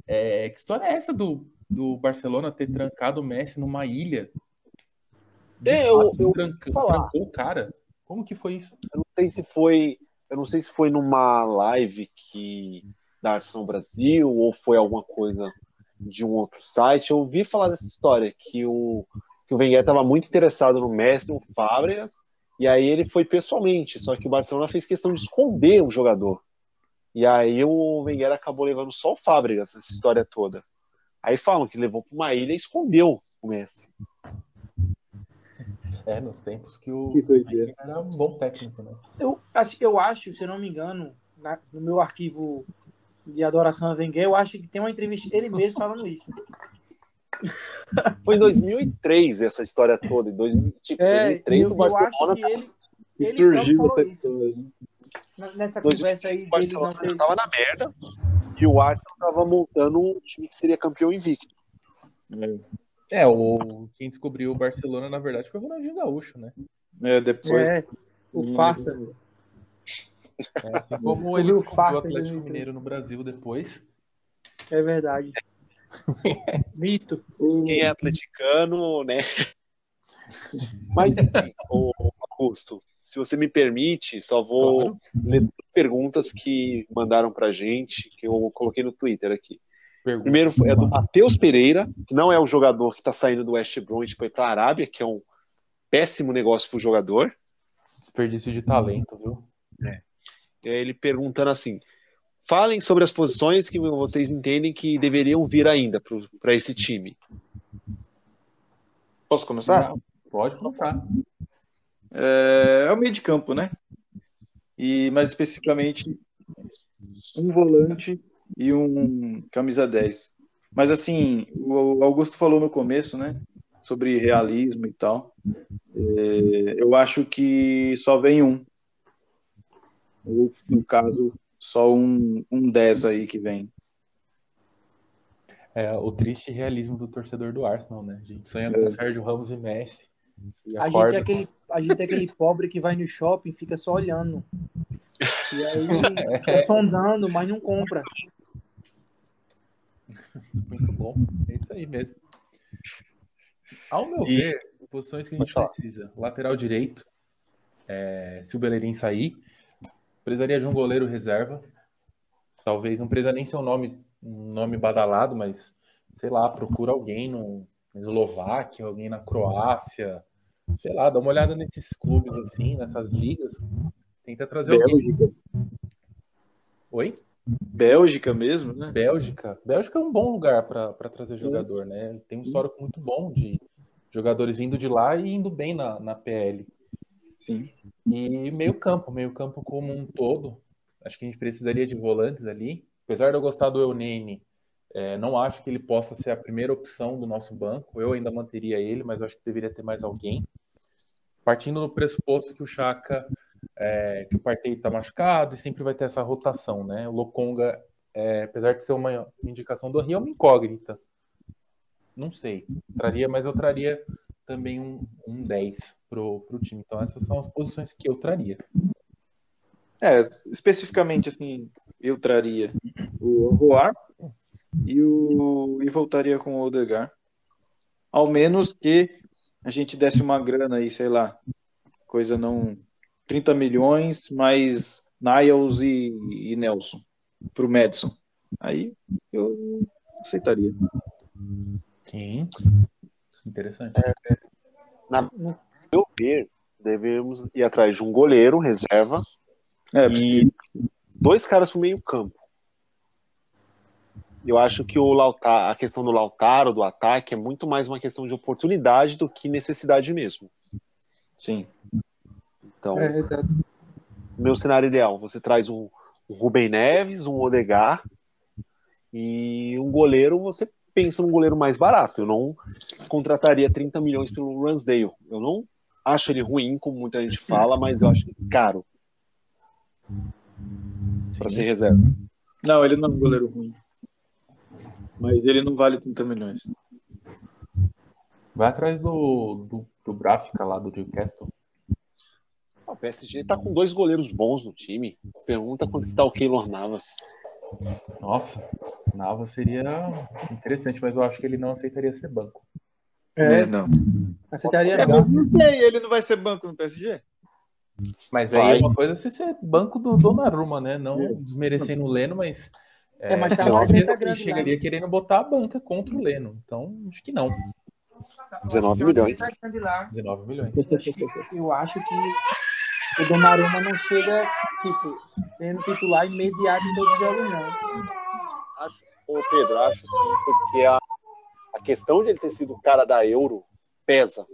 É, que história é essa do do Barcelona ter trancado o Messi numa ilha. De é, fato, eu, eu trancou o cara. Como que foi isso? Eu não sei se foi, eu não sei se foi numa live que da Arsenal Brasil ou foi alguma coisa de um outro site. Eu ouvi falar dessa história que o que o Wenger estava muito interessado no Messi, no Fábricas, e aí ele foi pessoalmente, só que o Barcelona fez questão de esconder o jogador. E aí o Wenger acabou levando só o Fábricas nessa história toda. Aí falam que levou para uma ilha e escondeu o Messi. É, nos tempos que o que era um bom técnico, né? Eu acho, eu acho, se eu não me engano, na, no meu arquivo de adoração a Wenger, eu acho que tem uma entrevista dele mesmo falando isso. Foi em 2003 essa história toda. Em 2003 é, eu, o Barcelona eu ele, ele surgiu nessa conversa aí. O Barcelona estava na merda e o Arsenal estava montando um time que seria campeão invicto. É, o quem descobriu o Barcelona, na verdade, foi o Ronaldinho Gaúcho, né? É, depois. É, o Faça. É, assim como ele descobriu o Atlético Mineiro no Brasil depois. É verdade. Mito. Quem é atleticano, né? Mas, o Augusto, se você me permite, só vou claro. ler perguntas que mandaram pra gente, que eu coloquei no Twitter aqui. Pergunta. Primeiro é do Matheus Pereira, que não é o jogador que está saindo do West Brom para a Arábia, que é um péssimo negócio para o jogador. Desperdício de talento, viu? É. Ele perguntando assim: falem sobre as posições que vocês entendem que deveriam vir ainda para esse time. Posso começar? Não, pode começar é, é o meio de campo, né? E mais especificamente um volante e um camisa 10. Mas assim, o Augusto falou no começo, né? Sobre realismo e tal. É, eu acho que só vem um. Ou, no caso, só um, um 10 aí que vem. É o triste realismo do torcedor do Arsenal, né? A gente sonha é. com Sérgio Ramos e Messi. A gente, é aquele, a gente é aquele pobre que vai no shopping e fica só olhando. E aí fica sondando, mas não compra. Muito bom. É isso aí mesmo. Ao meu e... ver, posições que a gente precisa. Lateral direito. É, se o Bellerin sair, precisaria de um goleiro reserva. Talvez não precisa nem ser um nome, um nome badalado, mas sei lá, procura alguém no na Eslováquia, alguém na Croácia, sei lá, dá uma olhada nesses clubes assim, nessas ligas. Tenta trazer Bélgica. alguém. Bélgica mesmo, né? Bélgica. Bélgica é um bom lugar para trazer jogador, né? Tem um histórico muito bom de jogadores vindo de lá e indo bem na, na PL. Sim. E meio campo, meio campo como um todo. Acho que a gente precisaria de volantes ali. Apesar de eu gostar do Eunene, é, não acho que ele possa ser a primeira opção do nosso banco. Eu ainda manteria ele, mas acho que deveria ter mais alguém. Partindo do pressuposto que o Chaka, é, que o Partey está machucado e sempre vai ter essa rotação, né? O Lokonga, é, apesar de ser uma indicação do Rio, é uma incógnita. Não sei. Traria, mas eu traria também um, um 10 pro, pro time. Então essas são as posições que eu traria. É, especificamente assim, eu traria o Roar e, o, e voltaria com o Odegar. Ao menos que a gente desse uma grana aí, sei lá, coisa não. 30 milhões mais Niles e, e Nelson pro Madison. Aí eu aceitaria. Sim. Interessante. Na meu ver, devemos ir atrás de um goleiro, reserva, É, e dois caras pro meio campo. Eu acho que o Lautaro, a questão do Lautaro, do ataque, é muito mais uma questão de oportunidade do que necessidade mesmo. sim. Então, É, exato. meu cenário ideal, você traz um, um Rubem Neves, um Odegar e um goleiro, você pensa num goleiro mais barato. Eu não contrataria 30 milhões pelo Ransdale. Eu não acho ele ruim, como muita gente fala, mas eu acho ele caro para ser reserva. Não, ele não é um goleiro ruim. Mas ele não vale 30 milhões. Vai atrás do, do, do Bráfica lá do Newcastle. O PSG tá com dois goleiros bons no time. Pergunta quanto que tá o Keylor Navas. Nossa, Nava seria interessante, mas eu acho que ele não aceitaria ser banco. É, não. aceitaria É, não. mas não sei, ele não vai ser banco no PSG? Mas Vai. aí é uma coisa você ser banco do Donnarumma, né? Não desmerecendo o Leno, mas. É, mas tá uma certeza que ele lá. chegaria querendo botar a banca contra o Leno. Então, acho que não. 19 milhões. 19 milhões. Eu acho que o Donnarumma não chega, tipo, sendo titular imediato em todos os jogos, não. Acho, ô Pedro, acho sim, porque a, a questão de ele ter sido o cara da Euro pesa.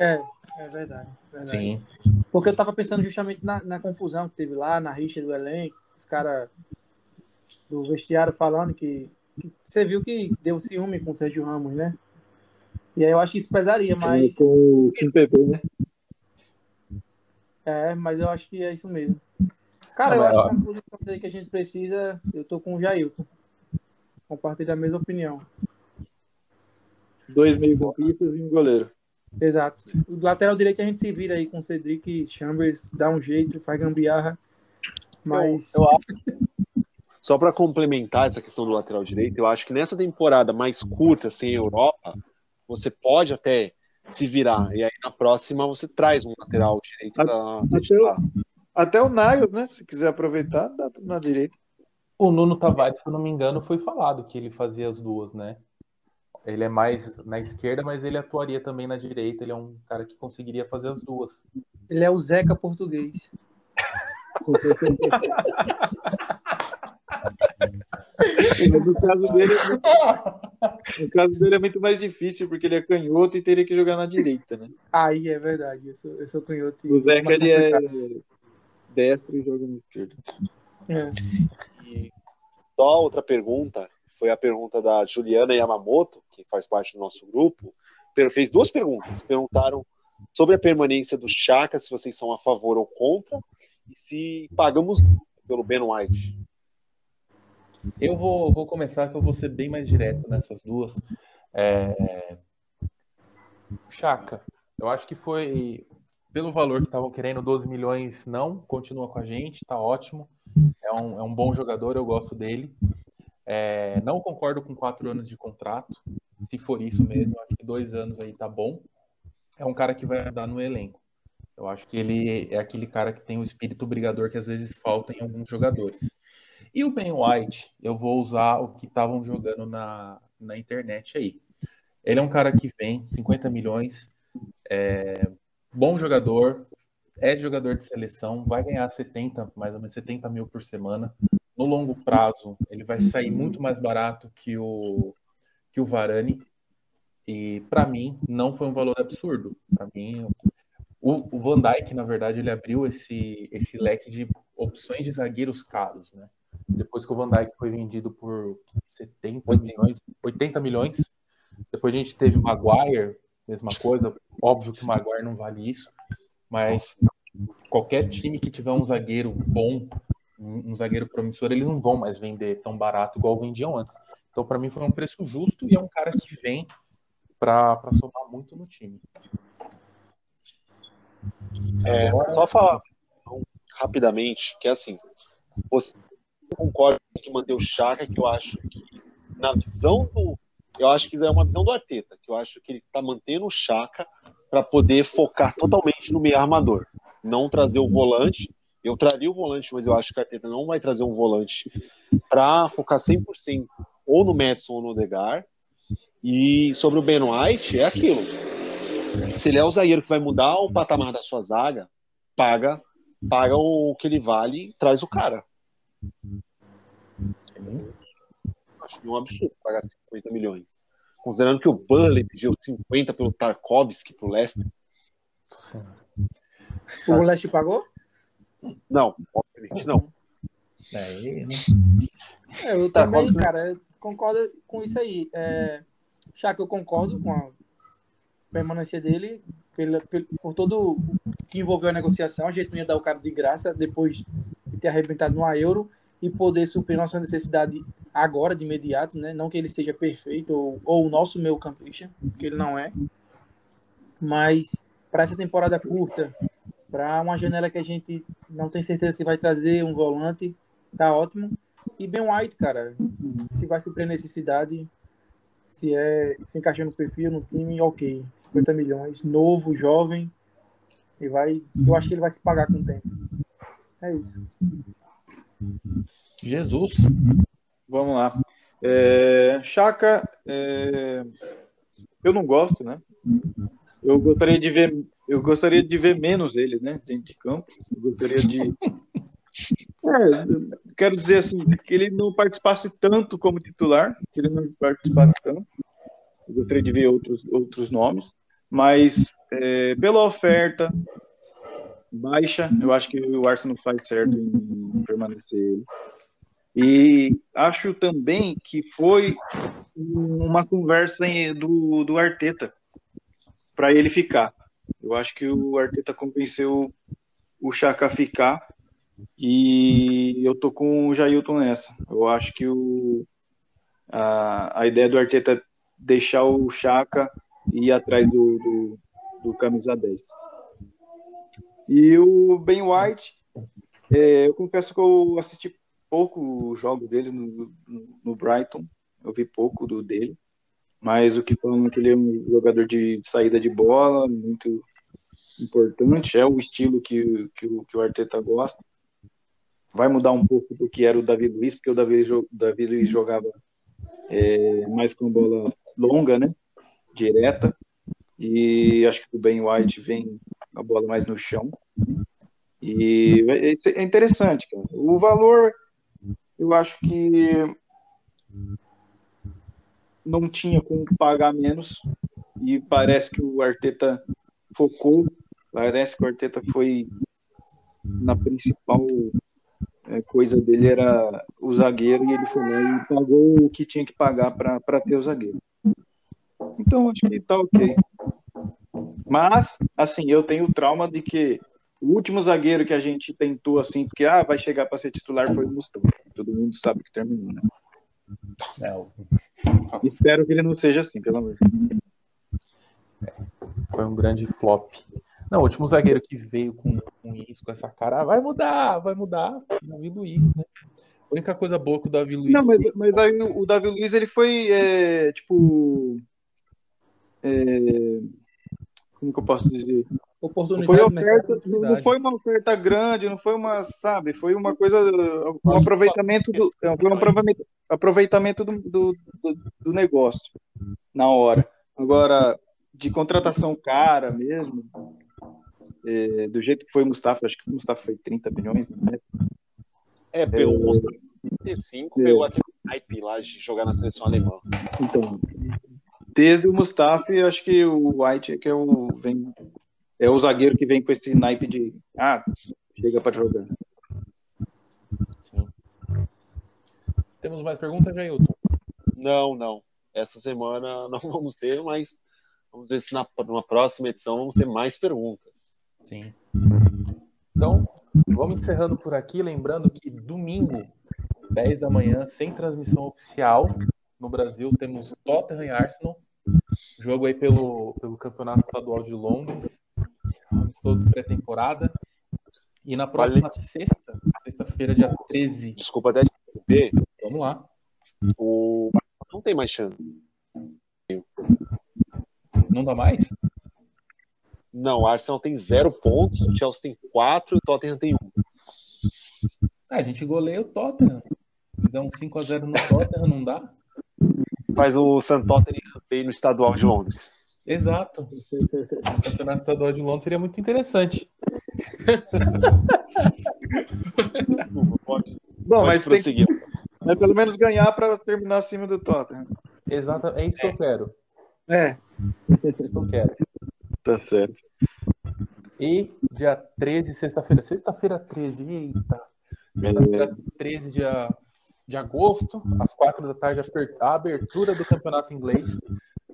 É, é verdade. verdade. Sim. Porque eu tava pensando justamente na, na confusão que teve lá, na rixa do elenco, os caras do vestiário falando que, que você viu que deu ciúme com o Sérgio Ramos, né? E aí eu acho que isso pesaria, mas. Com, com o PP, né? É, mas eu acho que é isso mesmo. Cara, Não, eu mas, acho que as posições aí que a gente precisa, eu tô com o Jailton. Compartilho a mesma opinião. Dois meio-campistas e um goleiro. Exato. O lateral direito a gente se vira aí com o Cedric Chambers, dá um jeito, faz gambiarra. Mas. Eu acho. Só para complementar essa questão do lateral direito, eu acho que nessa temporada mais curta, sem Europa, você pode até se virar. E aí na próxima você traz um lateral direito para Até titular. Até o Niles, né? Se quiser aproveitar, dá na direita. O Nuno Tavares, se eu não me engano, foi falado que ele fazia as duas, né? Ele é mais na esquerda, mas ele atuaria também na direita. Ele é um cara que conseguiria fazer as duas. Ele é o Zeca português. No caso dele, é muito- no caso dele é muito mais difícil, porque ele é canhoto e teria que jogar na direita, né? Aí é verdade, eu sou, eu sou canhoto. e- O Zeca ele é destro e joga na esquerda. É. E só outra pergunta, foi a pergunta da Juliana Yamamoto, que faz parte do nosso grupo, fez duas perguntas. Perguntaram sobre a permanência do Chaka, se vocês são a favor ou contra, e se pagamos pelo Ben White. Eu vou, vou começar que eu vou ser bem mais direto nessas duas. É... Chaka, eu acho que foi pelo valor que estavam querendo, 12 milhões não, continua com a gente, tá ótimo. É um, é um bom jogador, eu gosto dele. É, não concordo com quatro anos de contrato. Se for isso mesmo, acho que dois anos aí tá bom. É um cara que vai dar no elenco. Eu acho que ele é aquele cara que tem o espírito brigador que às vezes falta em alguns jogadores. E o Ben White, eu vou usar o que estavam jogando na, na internet aí. Ele é um cara que vem, 50 milhões, é, bom jogador, é jogador de seleção, vai ganhar 70, mais ou menos 70 mil por semana. No longo prazo, ele vai sair muito mais barato que o, que o Varane. E para mim, não foi um valor absurdo. Para mim, o, o Van Dijk, na verdade, ele abriu esse, esse leque de opções de zagueiros caros, né? Depois que o Van Dijk foi vendido por 70 milhões, 80 milhões, depois a gente teve o Maguire, mesma coisa. Óbvio que o Maguire não vale isso, mas qualquer time que tiver um zagueiro bom, um zagueiro promissor, eles não vão mais vender tão barato igual vendiam antes. Então, para mim, foi um preço justo e é um cara que vem para somar muito no time. É, só falar rapidamente que, assim, você concorda que manter o Chaka, que eu acho que, na visão do. Eu acho que isso é uma visão do Arteta, que eu acho que ele está mantendo o Chaka para poder focar totalmente no meio armador. Não trazer o volante. Eu traria o volante, mas eu acho que o Arteta não vai trazer um volante para focar 100% ou no Madison ou no Degar. E sobre o Ben White, é aquilo. Se ele é o zagueiro que vai mudar o patamar da sua zaga, paga, paga o que ele vale e traz o cara. Acho um absurdo pagar 50 milhões. Considerando que o Burnley pediu 50 pelo Tarkovsky pro Leicester. O Leicester pagou? Não, obviamente não. É, né? É, eu também, cara, concordo com isso aí. É, já que eu concordo com a permanência dele, pela, pela, por todo o que envolveu a negociação, a gente não ia dar o cara de graça depois de ter arrebentado no euro e poder suprir nossa necessidade agora, de imediato, né? Não que ele seja perfeito ou, ou o nosso meio campista, que ele não é, mas para essa temporada curta, para uma janela que a gente não tem certeza se vai trazer um volante, tá ótimo. E Ben White, cara, se vai suprir a necessidade, se é se encaixar no perfil, no time, ok. 50 milhões, novo, jovem, e vai, eu acho que ele vai se pagar com o tempo. É isso. Jesus. Vamos lá. É, Chaka, é, eu não gosto, né? Eu gostaria de ver, eu gostaria de ver menos ele, né, dentro de campo. Eu gostaria de é, quero dizer assim, que ele não participasse tanto como titular, que ele não participasse tanto. Eu gostaria de ver outros, outros nomes, mas é, pela oferta baixa, eu acho que o Arsenal faz certo em permanecer ele. E acho também que foi uma conversa do, do Arteta para ele ficar. Eu acho que o Arteta convenceu o Chaka a ficar e eu tô com o Jailton nessa. Eu acho que o, a, a ideia do Arteta deixar o Chaka e ir atrás do, do, do camisa 10. E o Ben White, é, eu confesso que eu assisti pouco o jogo dele no, no, Brighton, eu vi pouco do dele, mas o que falam é que ele é um jogador de, saída de bola, muito importante, é o estilo que, que, o, que o Arteta gosta vai mudar um pouco do que era o Davi Luiz, porque o Davi, Davi Luiz jogava é, mais com bola longa, né? Direta. E acho que o Ben White vem a bola mais no chão. E é, interessante, cara. O valor, eu acho que não tinha como pagar menos. E parece que o Arteta focou. Parece que o Arteta foi na principal é, coisa dele era o zagueiro e ele foi lá e pagou o que tinha que pagar para ter o zagueiro. Então acho que tá ok. Mas, assim, eu tenho o trauma de que o último zagueiro que a gente tentou, assim, porque ah, vai chegar para ser titular foi o Mustafa. Todo mundo sabe que terminou, né? É, Espero que ele não seja assim, pelo amor de Deus. Foi um grande flop. Não, o último zagueiro que veio com, com isso, com essa cara, ah, vai mudar, vai mudar. Davi Luiz, né? A única coisa boa que o Davi Luiz. Não, mas, mas aí o Davi Luiz ele foi é, tipo. É, como que eu posso dizer? Não Oportunidade foi, de oferta, não não foi uma oferta grande, não foi uma, sabe, foi uma coisa, um aproveitamento do, é, foi um aproveitamento, do, do, do, negócio na hora. Agora, de contratação cara mesmo, é, do jeito que foi o Mustafa, acho que o Mustafa foi 30 milhões, né? É, pelo É. Mustafa 35, É. pegou aquele hype lá de jogar na seleção alemã. Então, desde o Mustafa, eu acho que o White é que é o, vem, é o zagueiro que vem com esse naipe de, ah, chega para jogar. Sim. Temos mais perguntas, Jailton? Não, não. Essa semana não vamos ter, mas vamos ver se na, numa próxima edição vamos ter mais perguntas. Sim. Então, vamos encerrando por aqui, lembrando que domingo, 10 da manhã, sem transmissão oficial no Brasil, temos Tottenham e Arsenal. Jogo aí pelo, pelo Campeonato Estadual de Londres, amistoso pré-temporada. E na próxima sexta, sexta-feira, dia 13, Desculpa até interromper, vamos lá. o não tem mais chance. Não dá mais? Não, o Arsenal tem zero pontos, o Chelsea tem quatro e o Tottenham tem um. Ah, a gente goleia o Tottenham. Fizer um 5x0 no Tottenham, não dá? Faz o St. Tottenham aí no estadual de Londres. Exato. O Campeonato Estadual de Londres seria muito interessante. Pode, Bom, pode mas tem que prosseguir. mas pelo menos ganhar para terminar acima do Tottenham. Exato, é isso que eu quero. É, É isso que eu quero. Tá certo. E dia 13, sexta-feira. Sexta-feira 13, eita. Sexta-feira 13 de, de agosto, às 4 da tarde, a abertura do campeonato inglês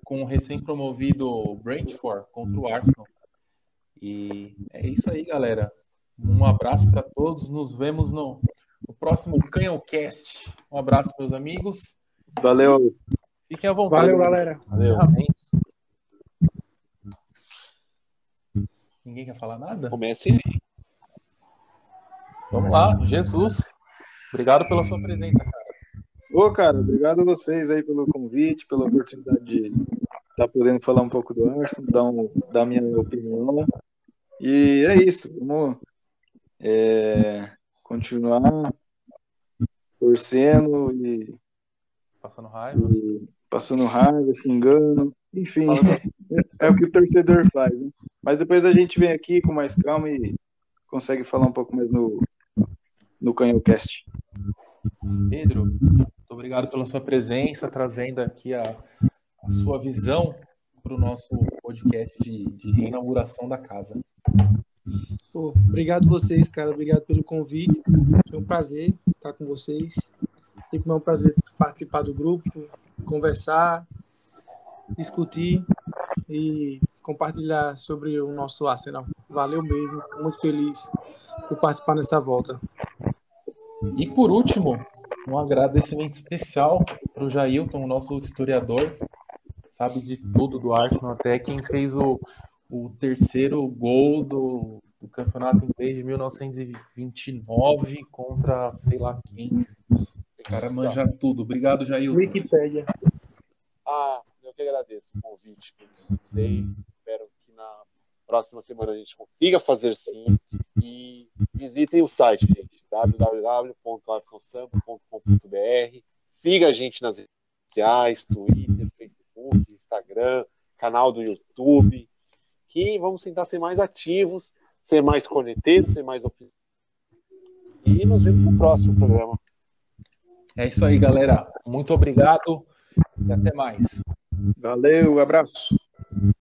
com o recém-promovido Brentford contra o Arsenal. E é isso aí, galera. Um abraço para todos. Nos vemos no, no próximo Canhãocast. Um abraço, meus amigos. Valeu. Fiquem à vontade. valeu, galera. Valeu. Ninguém quer falar nada? Comece aí. Vamos lá, Jesus. Obrigado pela sua presença, cara. Ô, cara, obrigado a vocês aí pelo convite, pela oportunidade de estar podendo falar um pouco do Arsenal, dar, um, dar minha opinião. E é isso, vamos é, continuar torcendo e, Passando raiva. e passando raiva, xingando, enfim, é, é o que o torcedor faz. Né? Mas depois a gente vem aqui com mais calma e consegue falar um pouco mais no, no Canhocast. Pedro, muito obrigado pela sua presença, trazendo aqui a, a sua visão para o nosso podcast de, de reinauguração da casa. Pô, obrigado vocês, cara. Obrigado pelo convite. Foi um prazer estar com vocês. Sempre é um prazer participar do grupo, conversar, discutir e compartilhar sobre o nosso Arsenal. Valeu mesmo, fico muito feliz por participar nessa volta. E por último, um agradecimento especial para o Jailton, nosso historiador, sabe de tudo do Arsenal, até quem fez o, o terceiro gol do, do campeonato inglês de 1929 contra sei lá quem. O cara manja tudo. Obrigado, Jailton. Wikipédia. Ah, eu que agradeço o convite de vocês. Espero que na próxima semana a gente consiga fazer sim. E visitem o site, gente, www.arsenalsampa.com.br. Siga a gente nas redes sociais, Twitter, Facebook, Instagram, canal do YouTube. Que vamos tentar ser mais ativos, ser mais corneteiros, ser mais opiniões. E nos vemos no próximo programa. É isso aí, galera. Muito obrigado e até mais. Valeu, abraço.